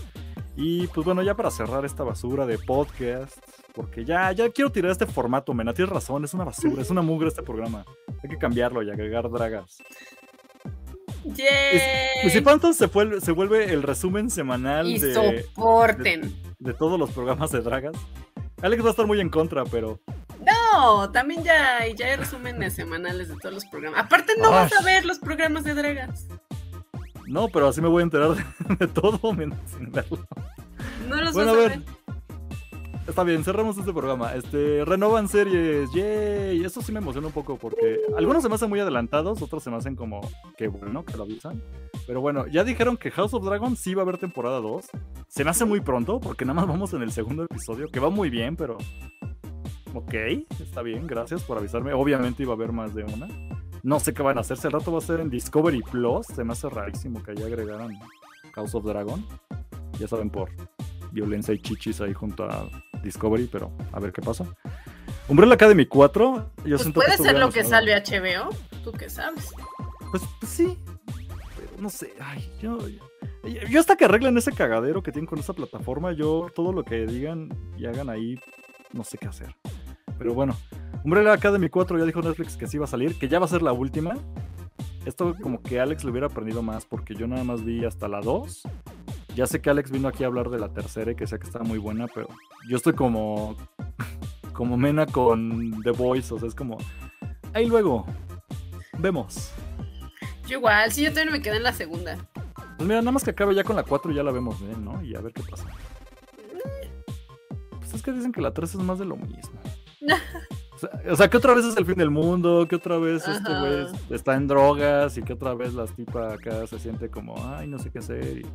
Y pues bueno, ya para cerrar esta basura de podcast, porque ya, ya quiero tirar este formato, Mena. Tienes razón, es una basura, es una mugre este programa. Hay que cambiarlo y agregar dragas. Yeah. si Phantom se, se vuelve el resumen semanal y de, soporten. De, todos los programas de dragas. Alex va a estar muy en contra, pero. No, también ya, ya hay resúmenes semanales de todos los programas. Aparte, no vas a ver los programas de dragas. No, pero así me voy a enterar *laughs* de, todo menos sin verlo. No los bueno, a ver. Está bien, cerramos este programa. Este, renovan series, yay. Eso sí me emociona un poco porque algunos se me hacen muy adelantados, otros se me hacen como que bueno, que lo avisan. Pero bueno, ya dijeron que House of Dragons sí va a haber temporada 2. Se me hace muy pronto porque nada más vamos en el segundo episodio, que va muy bien, pero ok, está bien, gracias por avisarme. Obviamente iba a haber más de una. No sé qué van a hacer. Si el rato va a ser en Discovery Plus. Se me hace rarísimo que ahí agregaran House of Dragon. Ya saben, por violencia y chichis ahí junto a Discovery, pero a ver qué pasa. Umbrella Academy 4. Yo pues puede ser lo que sale HBO. ¿Tú qué sabes? Pues, pues sí. Pero no sé. Ay, yo, yo hasta que arreglen ese cagadero que tienen con esa plataforma, yo todo lo que digan y hagan ahí, no sé qué hacer. Pero bueno, Umbrella Academy 4 ya dijo Netflix que sí va a salir, que ya va a ser la última. Esto como que Alex lo hubiera aprendido más porque yo nada más vi hasta la 2. Ya sé que Alex vino aquí a hablar de la tercera y que sé que está muy buena, pero yo estoy como como Mena con The Voice, o sea, es como ahí luego. vemos. Yo igual, sí, yo también me quedé en la segunda. Pues mira, nada más que acabe ya con la 4 ya la vemos bien, ¿no? Y a ver qué pasa. Pues es que dicen que la 3 es más de lo mismo. *laughs* O sea, que otra vez es el fin del mundo, que otra vez este güey está en drogas y que otra vez la tipa acá se siente como, ay, no sé qué hacer. Y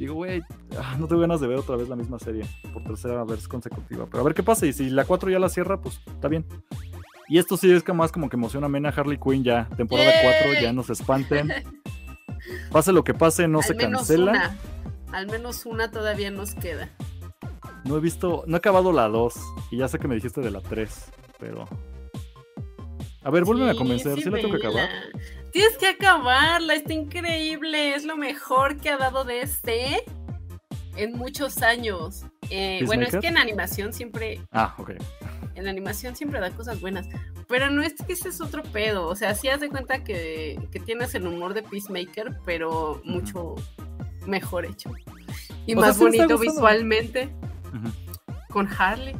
digo, güey, ah, no tengo ganas de ver otra vez la misma serie por tercera vez consecutiva. Pero a ver qué pasa. Y si la 4 ya la cierra, pues está bien. Y esto sí es que más como que emociona a Harley Quinn ya, temporada Yay. 4, ya no se espanten. Pase lo que pase, no Al se menos cancela. una. Al menos una todavía nos queda. No he visto, no he acabado la 2 y ya sé que me dijiste de la 3, pero... A ver, vuelven a convencer, sí, ¿sí la tengo que acabar? Tienes que acabarla, está increíble. Es lo mejor que ha dado DC en muchos años. Eh, bueno, es que en animación siempre, Ah, ok. en animación siempre da cosas buenas. Pero no es que ese es otro pedo. O sea, sí haz de cuenta que, que tienes el humor de Peacemaker, pero mucho mejor hecho. Y O más bonito visualmente. Con Harley.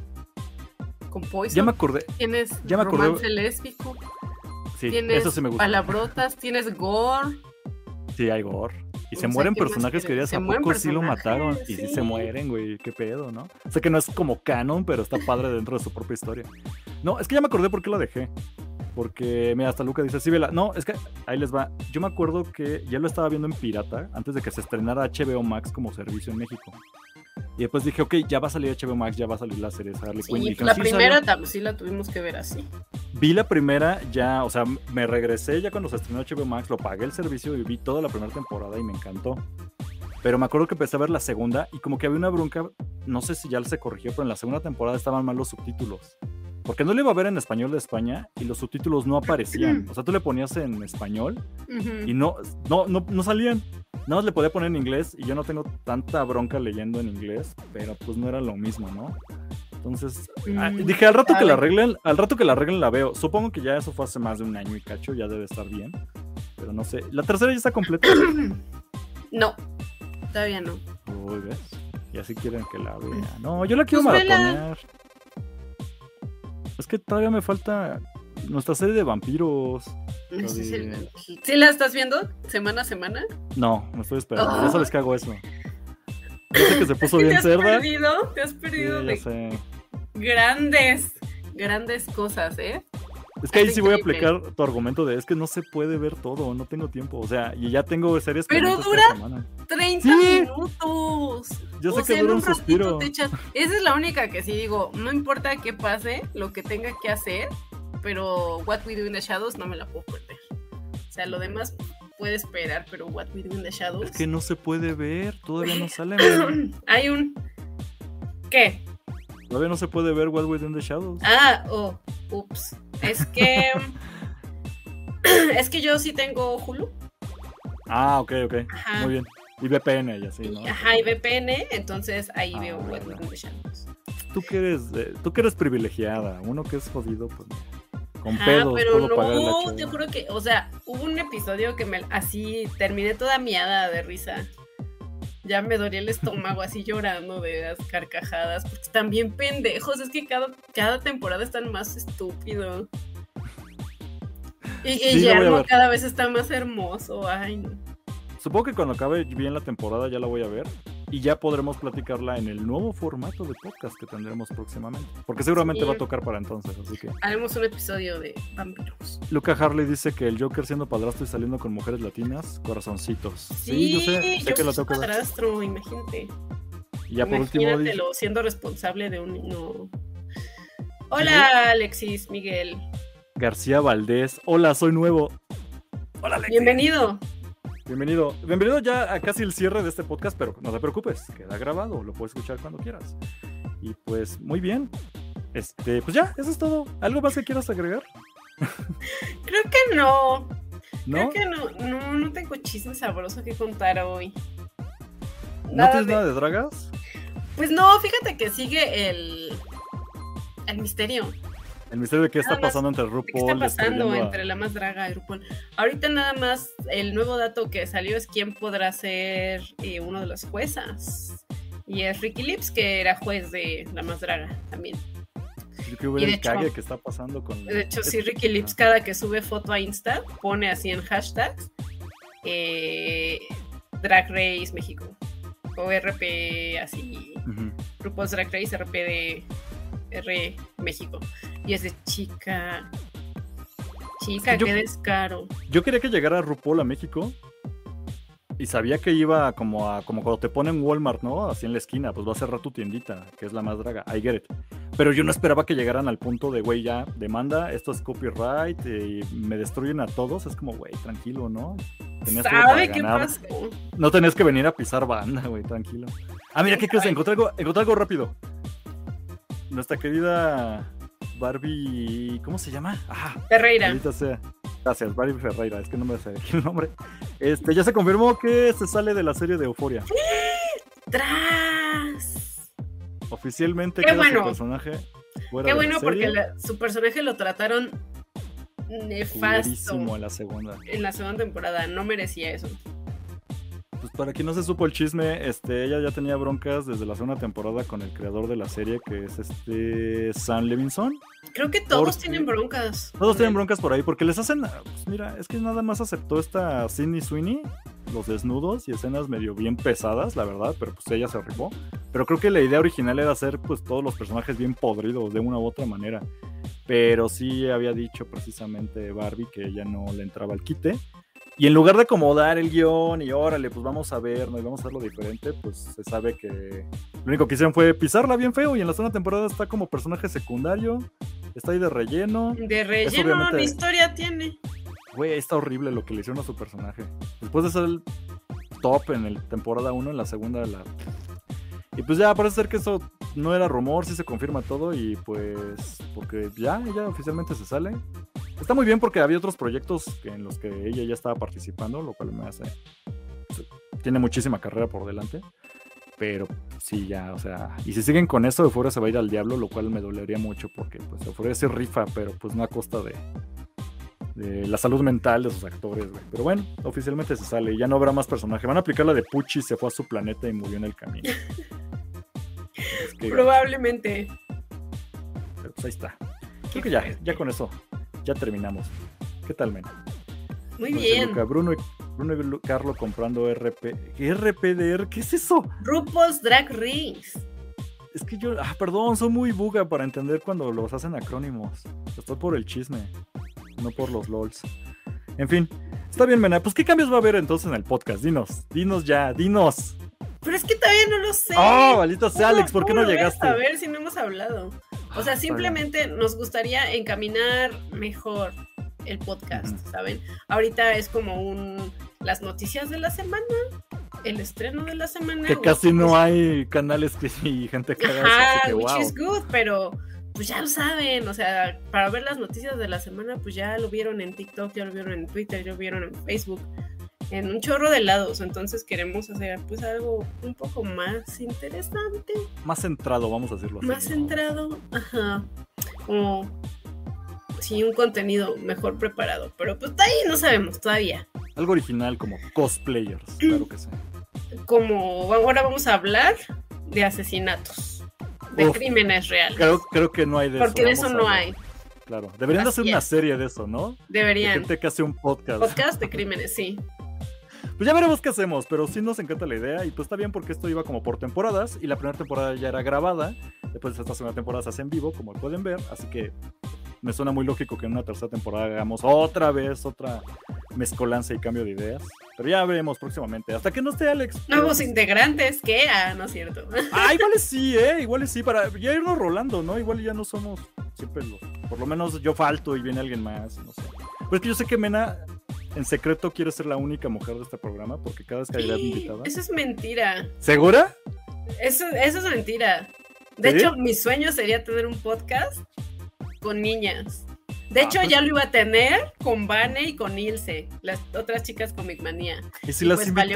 Con Poison. Ya me acordé, Tienes ya me acordé- romance lésbico. Sí, Tienes eso sí me gusta. palabrotas, tienes gore. Sí, hay gore. Y se O sea, mueren ¿qué más personajes que dirías, ¿a poco sí lo mataron? Y sí se mueren, güey, qué pedo, ¿no? Sé que no es como canon, pero está padre dentro de su propia historia. No, es que ya me acordé por qué la dejé. Porque, mira, hasta Luca dice, sí, vela. No, es que ahí les va. Yo me acuerdo que ya lo estaba viendo en pirata antes de que se estrenara HBO Max como servicio en México. Y después dije, ok, ya va a salir HBO Max, ya va a salir la serie Harley Sí, Quinn. Y la "Sí, primera salió". sí la tuvimos que ver así. Vi la primera ya, o sea, me regresé ya cuando se estrenó HBO Max, lo pagué el servicio y vi toda la primera temporada y me encantó. Pero me acuerdo que empecé a ver la segunda y como que había una bronca, no sé si ya se corrigió, pero en la segunda temporada estaban mal los subtítulos. Porque no lo iba a ver en español de España y los subtítulos no aparecían. *clears throat* O sea, tú le ponías en español Ujú. y no, no, no, no salían. Nada más le podía poner en inglés y yo no tengo tanta bronca leyendo en inglés, pero pues no era lo mismo, ¿no? Entonces, ah, Mm, dije, al rato que la arreglen, al rato que la arreglen la veo. Supongo que ya eso fue hace más de un año y cacho, ya debe estar bien. Pero no sé. La tercera ya está completa. *clears throat* No, todavía no. Uy, ¿ves? Y así quieren que la vea. No, yo la quiero Pues maratonear. Es que todavía me falta nuestra serie de vampiros. El- de- ¿Sí la estás viendo semana a semana? No, me estoy esperando. Ya Oh. sabes que hago eso. Yo sé que se puso *laughs* ¿Te bien has cerda. perdido? Te has perdido ya de sé. grandes, grandes cosas, ¿eh? Es que ahí sí voy a aplicar tu argumento de es que no se puede ver todo, no tengo tiempo. O sea, y ya tengo series Pero pendientes dura esta semana. 30 Sí. minutos. Yo sé O que sea, dura un suspiro. te echas- Esa es la única que sí digo, no importa qué pase, lo que tenga que hacer, pero What We Do in the Shadows no me la puedo perder. O sea, lo demás puede esperar, pero What We Do in the Shadows. Es que no se puede ver, todavía no sale. *coughs* Hay un. ¿Qué? Todavía no se puede ver What Within the Shadows. Ah, oh, ups. Es que. *coughs* es que yo sí tengo Hulu. Ah, ok, ok. Ajá. Muy bien. Y VPN y así, ¿no? Ajá, y VPN, entonces ahí Ah, veo What bueno. We Do in the Shadows. Tú que eres, eh, tú que eres privilegiada, uno que es jodido, pues con pedos pero puedo pagar el no, te juro que, o sea, hubo un episodio que me así terminé toda miada de risa. Ya me dolía el estómago así llorando de las carcajadas, porque están bien pendejos, es que cada, cada temporada están más estúpidos. Y, y Sí, cada vez está más hermoso, ay no. Supongo que cuando acabe bien la temporada ya la voy a ver y ya podremos platicarla en el nuevo formato de podcast que tendremos próximamente. Porque seguramente Sí. va a tocar para entonces, así que... Haremos un episodio de vampiros. Luca Harley dice que el Joker siendo padrastro y saliendo con mujeres latinas, corazoncitos. Sí, yo sé, sé yo que lo ver. padrastro, imagínate. Y ya por último dice, Imagínatelo siendo responsable de un niño. Hola, Alexis, Miguel. García Valdés, hola, soy nuevo. Hola, Alex. Bienvenido. Bienvenido. Bienvenido ya a casi el cierre de este podcast, pero no te preocupes, queda grabado, lo puedes escuchar cuando quieras. Y pues, muy bien. Este, pues ya, eso es todo. ¿Algo más que quieras agregar? Creo que no. ¿No? Creo que no, no, no tengo chisme sabroso que contar hoy. ¿No tienes de- nada de dragas? Pues no, fíjate que sigue el, el misterio. El misterio de qué está pasando entre ¿De RuPaul ¿Qué está pasando entre la más draga y RuPaul? Ahorita nada más el nuevo dato que salió es quién podrá ser eh, uno de las juezas. Y es Ricky Lips, que era juez de la más draga también. Yo quiero ver Y de el hecho- cague que está pasando con. De hecho, sí, Ricky Lips cada que sube foto a Insta pone así en hashtags eh, Drag Race México o RP así, Ujú. grupos Drag Race RP de R México. Y es de chica, chica, yo- qué descaro. Yo quería que llegara RuPaul a México. Y sabía que iba como a como cuando te ponen Walmart, ¿no? Así en la esquina, pues va a cerrar tu tiendita, que es la más draga. I get it. Pero yo no esperaba que llegaran al punto de, güey, ya, demanda, esto es copyright, y me destruyen a todos. Es como, güey, tranquilo, ¿no? Tenías ¿Sabe qué pasó? No tenías que venir a pisar banda, güey, tranquilo. Ah, mira, ¿qué crees? Encontré algo, encontré algo rápido. Nuestra querida Barbie. ¿Cómo se llama? Ah, Ferreira. sea. Gracias, Barbie Ferreira, es que no me sé *laughs* el nombre. Este, ya se confirmó que se sale de la serie de Euforia. *gasps* ¡Tras! Oficialmente queda bueno. su personaje fuera Qué de bueno la porque serie. la- su personaje lo trataron nefasto Culerísimo en la segunda. en la segunda temporada. No merecía eso. Para quien no se supo el chisme, este, ella ya tenía broncas desde la segunda temporada con el creador de la serie, que es este Sam Levinson. Creo que todos Porque- tienen broncas. Todos tienen broncas por ahí, porque les hacen, pues mira, es que nada más aceptó esta Sidney Sweeney, los desnudos y escenas medio bien pesadas, la verdad, pero pues ella se rifó. Pero creo que la idea original era hacer pues todos los personajes bien podridos de una u otra manera. Pero sí había dicho precisamente Barbie que ella no le entraba al quite. Y en lugar de acomodar el guion y órale, pues vamos a vernos y vamos a hacerlo diferente, pues se sabe que lo único que hicieron fue pisarla bien feo y en la segunda temporada está como personaje secundario, está ahí de relleno. De relleno, mi historia tiene. Güey, está horrible lo que le hicieron a su personaje. Después de ser el top en el temporada 1, en la segunda la... Y pues ya parece ser que eso no era rumor, sí se confirma todo y pues porque ya, ella oficialmente se sale. Está muy bien porque había otros proyectos en los que ella ya estaba participando, lo cual me hace... Tiene muchísima carrera por delante. Pero sí, ya, o sea... Y si siguen con eso, Euphoria se va a ir al diablo, lo cual me dolería mucho porque pues Euphoria se rifa, pero pues no a costa de, de la salud mental de sus actores, güey. Pero bueno, oficialmente se sale y ya no habrá más personaje. Van a aplicar la de Pucci, se fue a su planeta y murió en el camino. *laughs* Es que, Probablemente. pero pues ahí está. Creo que ya, ya con eso, ya terminamos. ¿Qué tal, men? Muy bien. Luca, Bruno y, Bruno y Carlo comprando RP. ¿Qué RPDR? ¿Qué es eso? RuPaul's Drag Race. Es que yo, ah, perdón, soy muy buga para entender cuando los hacen acrónimos. Estoy por el chisme, no por los LOLs. En fin, está bien, Mena. Pues, ¿qué cambios va a haber entonces en el podcast? Dinos, dinos ya, dinos. Pero es que todavía no lo sé. ¡Oh, maldito sea, ¿Cómo- Alex! ¿Por qué no voy a llegaste? saber si no hemos hablado. O sea, simplemente nos gustaría encaminar mejor el podcast. ¿saben? Ahorita es como un las noticias de la semana, el estreno de la semana. Que casi no hay canales que y gente que haga eso. Ajá, que, which wow. is good, pero pues ya lo saben, o sea, para ver las noticias de la semana, pues ya lo vieron en TikTok, ya lo vieron en Twitter, ya lo vieron en Facebook, en un chorro de lados, entonces queremos hacer pues algo un poco más interesante, Más centrado, vamos a decirlo así. más ¿no? centrado, ajá, como sí, un contenido mejor preparado, pero pues ahí no sabemos todavía. Algo original como cosplayers, claro que sí. Como ahora vamos a hablar de asesinatos, de Uf, crímenes reales, Creo, creo que no hay de porque de eso. eso vamos no a ver. hay. Claro, deberían de Así hacer una serie de eso, ¿no? De Deberían. gente que hace un podcast. Podcast de crímenes, sí. Pues ya veremos qué hacemos, pero sí nos encanta la idea y pues está bien porque esto iba como por temporadas y la primera temporada ya era grabada, después esta segunda temporada se hace en vivo, como pueden ver, así que me suena muy lógico que en una tercera temporada hagamos otra vez otra mezcolanza y cambio de ideas, pero ya veremos próximamente, hasta que no esté Alex. Nuevos Pues, integrantes, ¿qué? Ah, no es cierto. *laughs* ah, igual es sí, eh, igual es sí, para ya irnos rolando, ¿no? Igual ya no somos siempre los, por lo menos yo falto y viene alguien más, no sé. Pero es que yo sé que Mena en secreto quiere ser la única mujer de este programa porque cada vez que hay invitada. Eso es mentira. ¿Segura? Eso, eso es mentira. De ¿Sí? hecho, mi sueño sería tener un podcast con niñas. De Ah, hecho, pues- ya lo iba a tener con Vane y con Ilse, las otras chicas Comic Manía. ¿Y si Y las pues valió.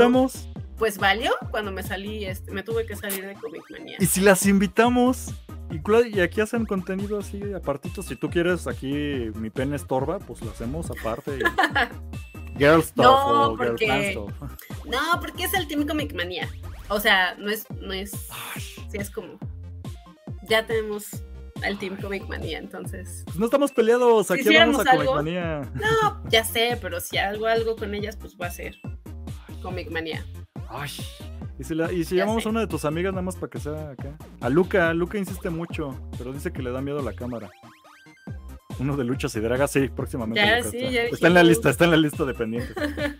Pues valió cuando me salí, este, me tuve que salir de Comic Manía. ¿Y si las invitamos? Y, aquí hacen contenido así apartito. Si tú quieres aquí mi pene estorba, pues lo hacemos aparte. y- *laughs* Girl stuff No, o girl porque- fan stuff. No, porque es el Team Comic Manía. O sea, no es, no es, sí es como, ya tenemos al Team Comic Manía, entonces. Pues no estamos peleados, aquí vamos a Comic Manía. No, ya sé, pero si hago algo con ellas, pues va a ser Comic Manía. Ay. Y si, la, y si llamamos a una de tus amigas nada más para que sea acá. A Luca, Luca insiste mucho, pero dice que le da miedo la cámara. Uno de luchas y dragas, sí, próximamente. Ya, sí, ya está en la lista, está en la lista de pendientes. *laughs*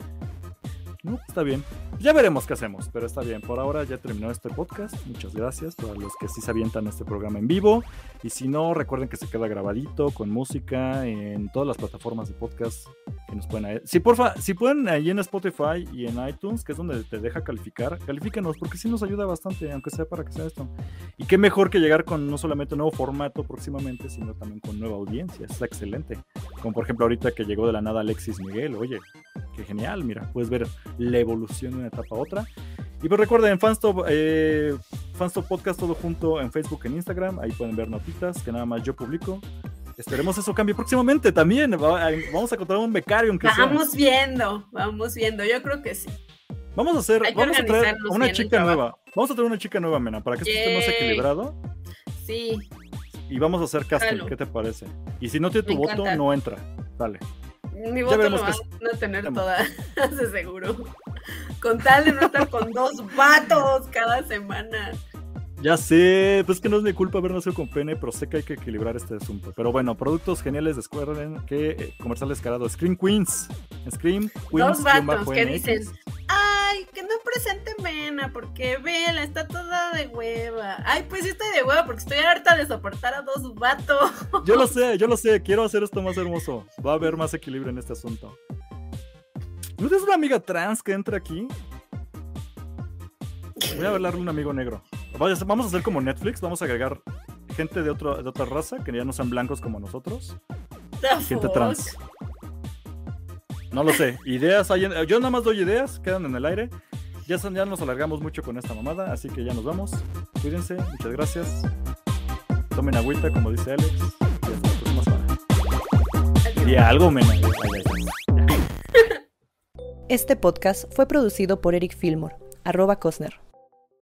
no, está bien. Ya veremos qué hacemos, pero está bien. Por ahora ya terminó este podcast. Muchas gracias para los que sí se avientan este programa en vivo. Y si no, recuerden que se queda grabadito con música en todas las plataformas de podcast que nos pueden. Si porfa, si pueden ahí en Spotify y en iTunes, que es donde te deja calificar, califíquenos porque sí nos ayuda bastante, aunque sea para que sea esto. Y qué mejor que llegar con no solamente un nuevo formato próximamente, sino también con nueva audiencia. Está excelente. Como por ejemplo ahorita que llegó de la nada Alexis Miguel. Oye, qué genial, mira, puedes ver la evolución de una etapa a otra. Y pues recuerden, Fanstop, eh, Fanstop Podcast todo junto en Facebook, en Instagram, ahí pueden ver notitas que nada más yo publico. Esperemos eso cambie próximamente también. Vamos a encontrar un becario. Aunque vamos viendo, vamos viendo. Yo creo que sí. Vamos a hacer, vamos a traer una chica nueva. Vamos a traer una chica nueva, Mena, para que esto esté más equilibrado. Sí. Y vamos a hacer casting, ¿qué te parece? Y si no tiene tu voto, no entra. Dale. Mi voto no va a tener toda, *laughs* de seguro. Con tal de no estar con dos vatos cada semana. Ya sé, pues que no es mi culpa haber nacido con pene, pero sé que hay que equilibrar este asunto. Pero bueno, productos geniales, descuerden que eh, comercial descarado, Scream Queens. Scream Queens. Dos vatos que dicen, ay, que no presente Mena, porque vela, está toda de hueva. Ay, pues sí estoy de hueva porque estoy harta de soportar a dos vatos. Yo lo *laughs* sé, yo lo sé, quiero hacer esto más hermoso. Va a haber más equilibrio en este asunto. ¿No tienes una amiga trans que entra aquí? Voy a hablarle a un amigo negro. Vamos a hacer como Netflix, vamos a agregar gente de, otro, de otra raza, que ya no sean blancos como nosotros. Gente trans. No lo sé. Ideas hay Yo nada más doy ideas, quedan en el aire. Ya, ya nos alargamos mucho con esta mamada, así que ya nos vamos. Cuídense, muchas gracias. Tomen agüita, como dice Alex. Y hasta la próxima semana. Algo menos. Este podcast fue producido por Eric Fillmore, arroba Cosner.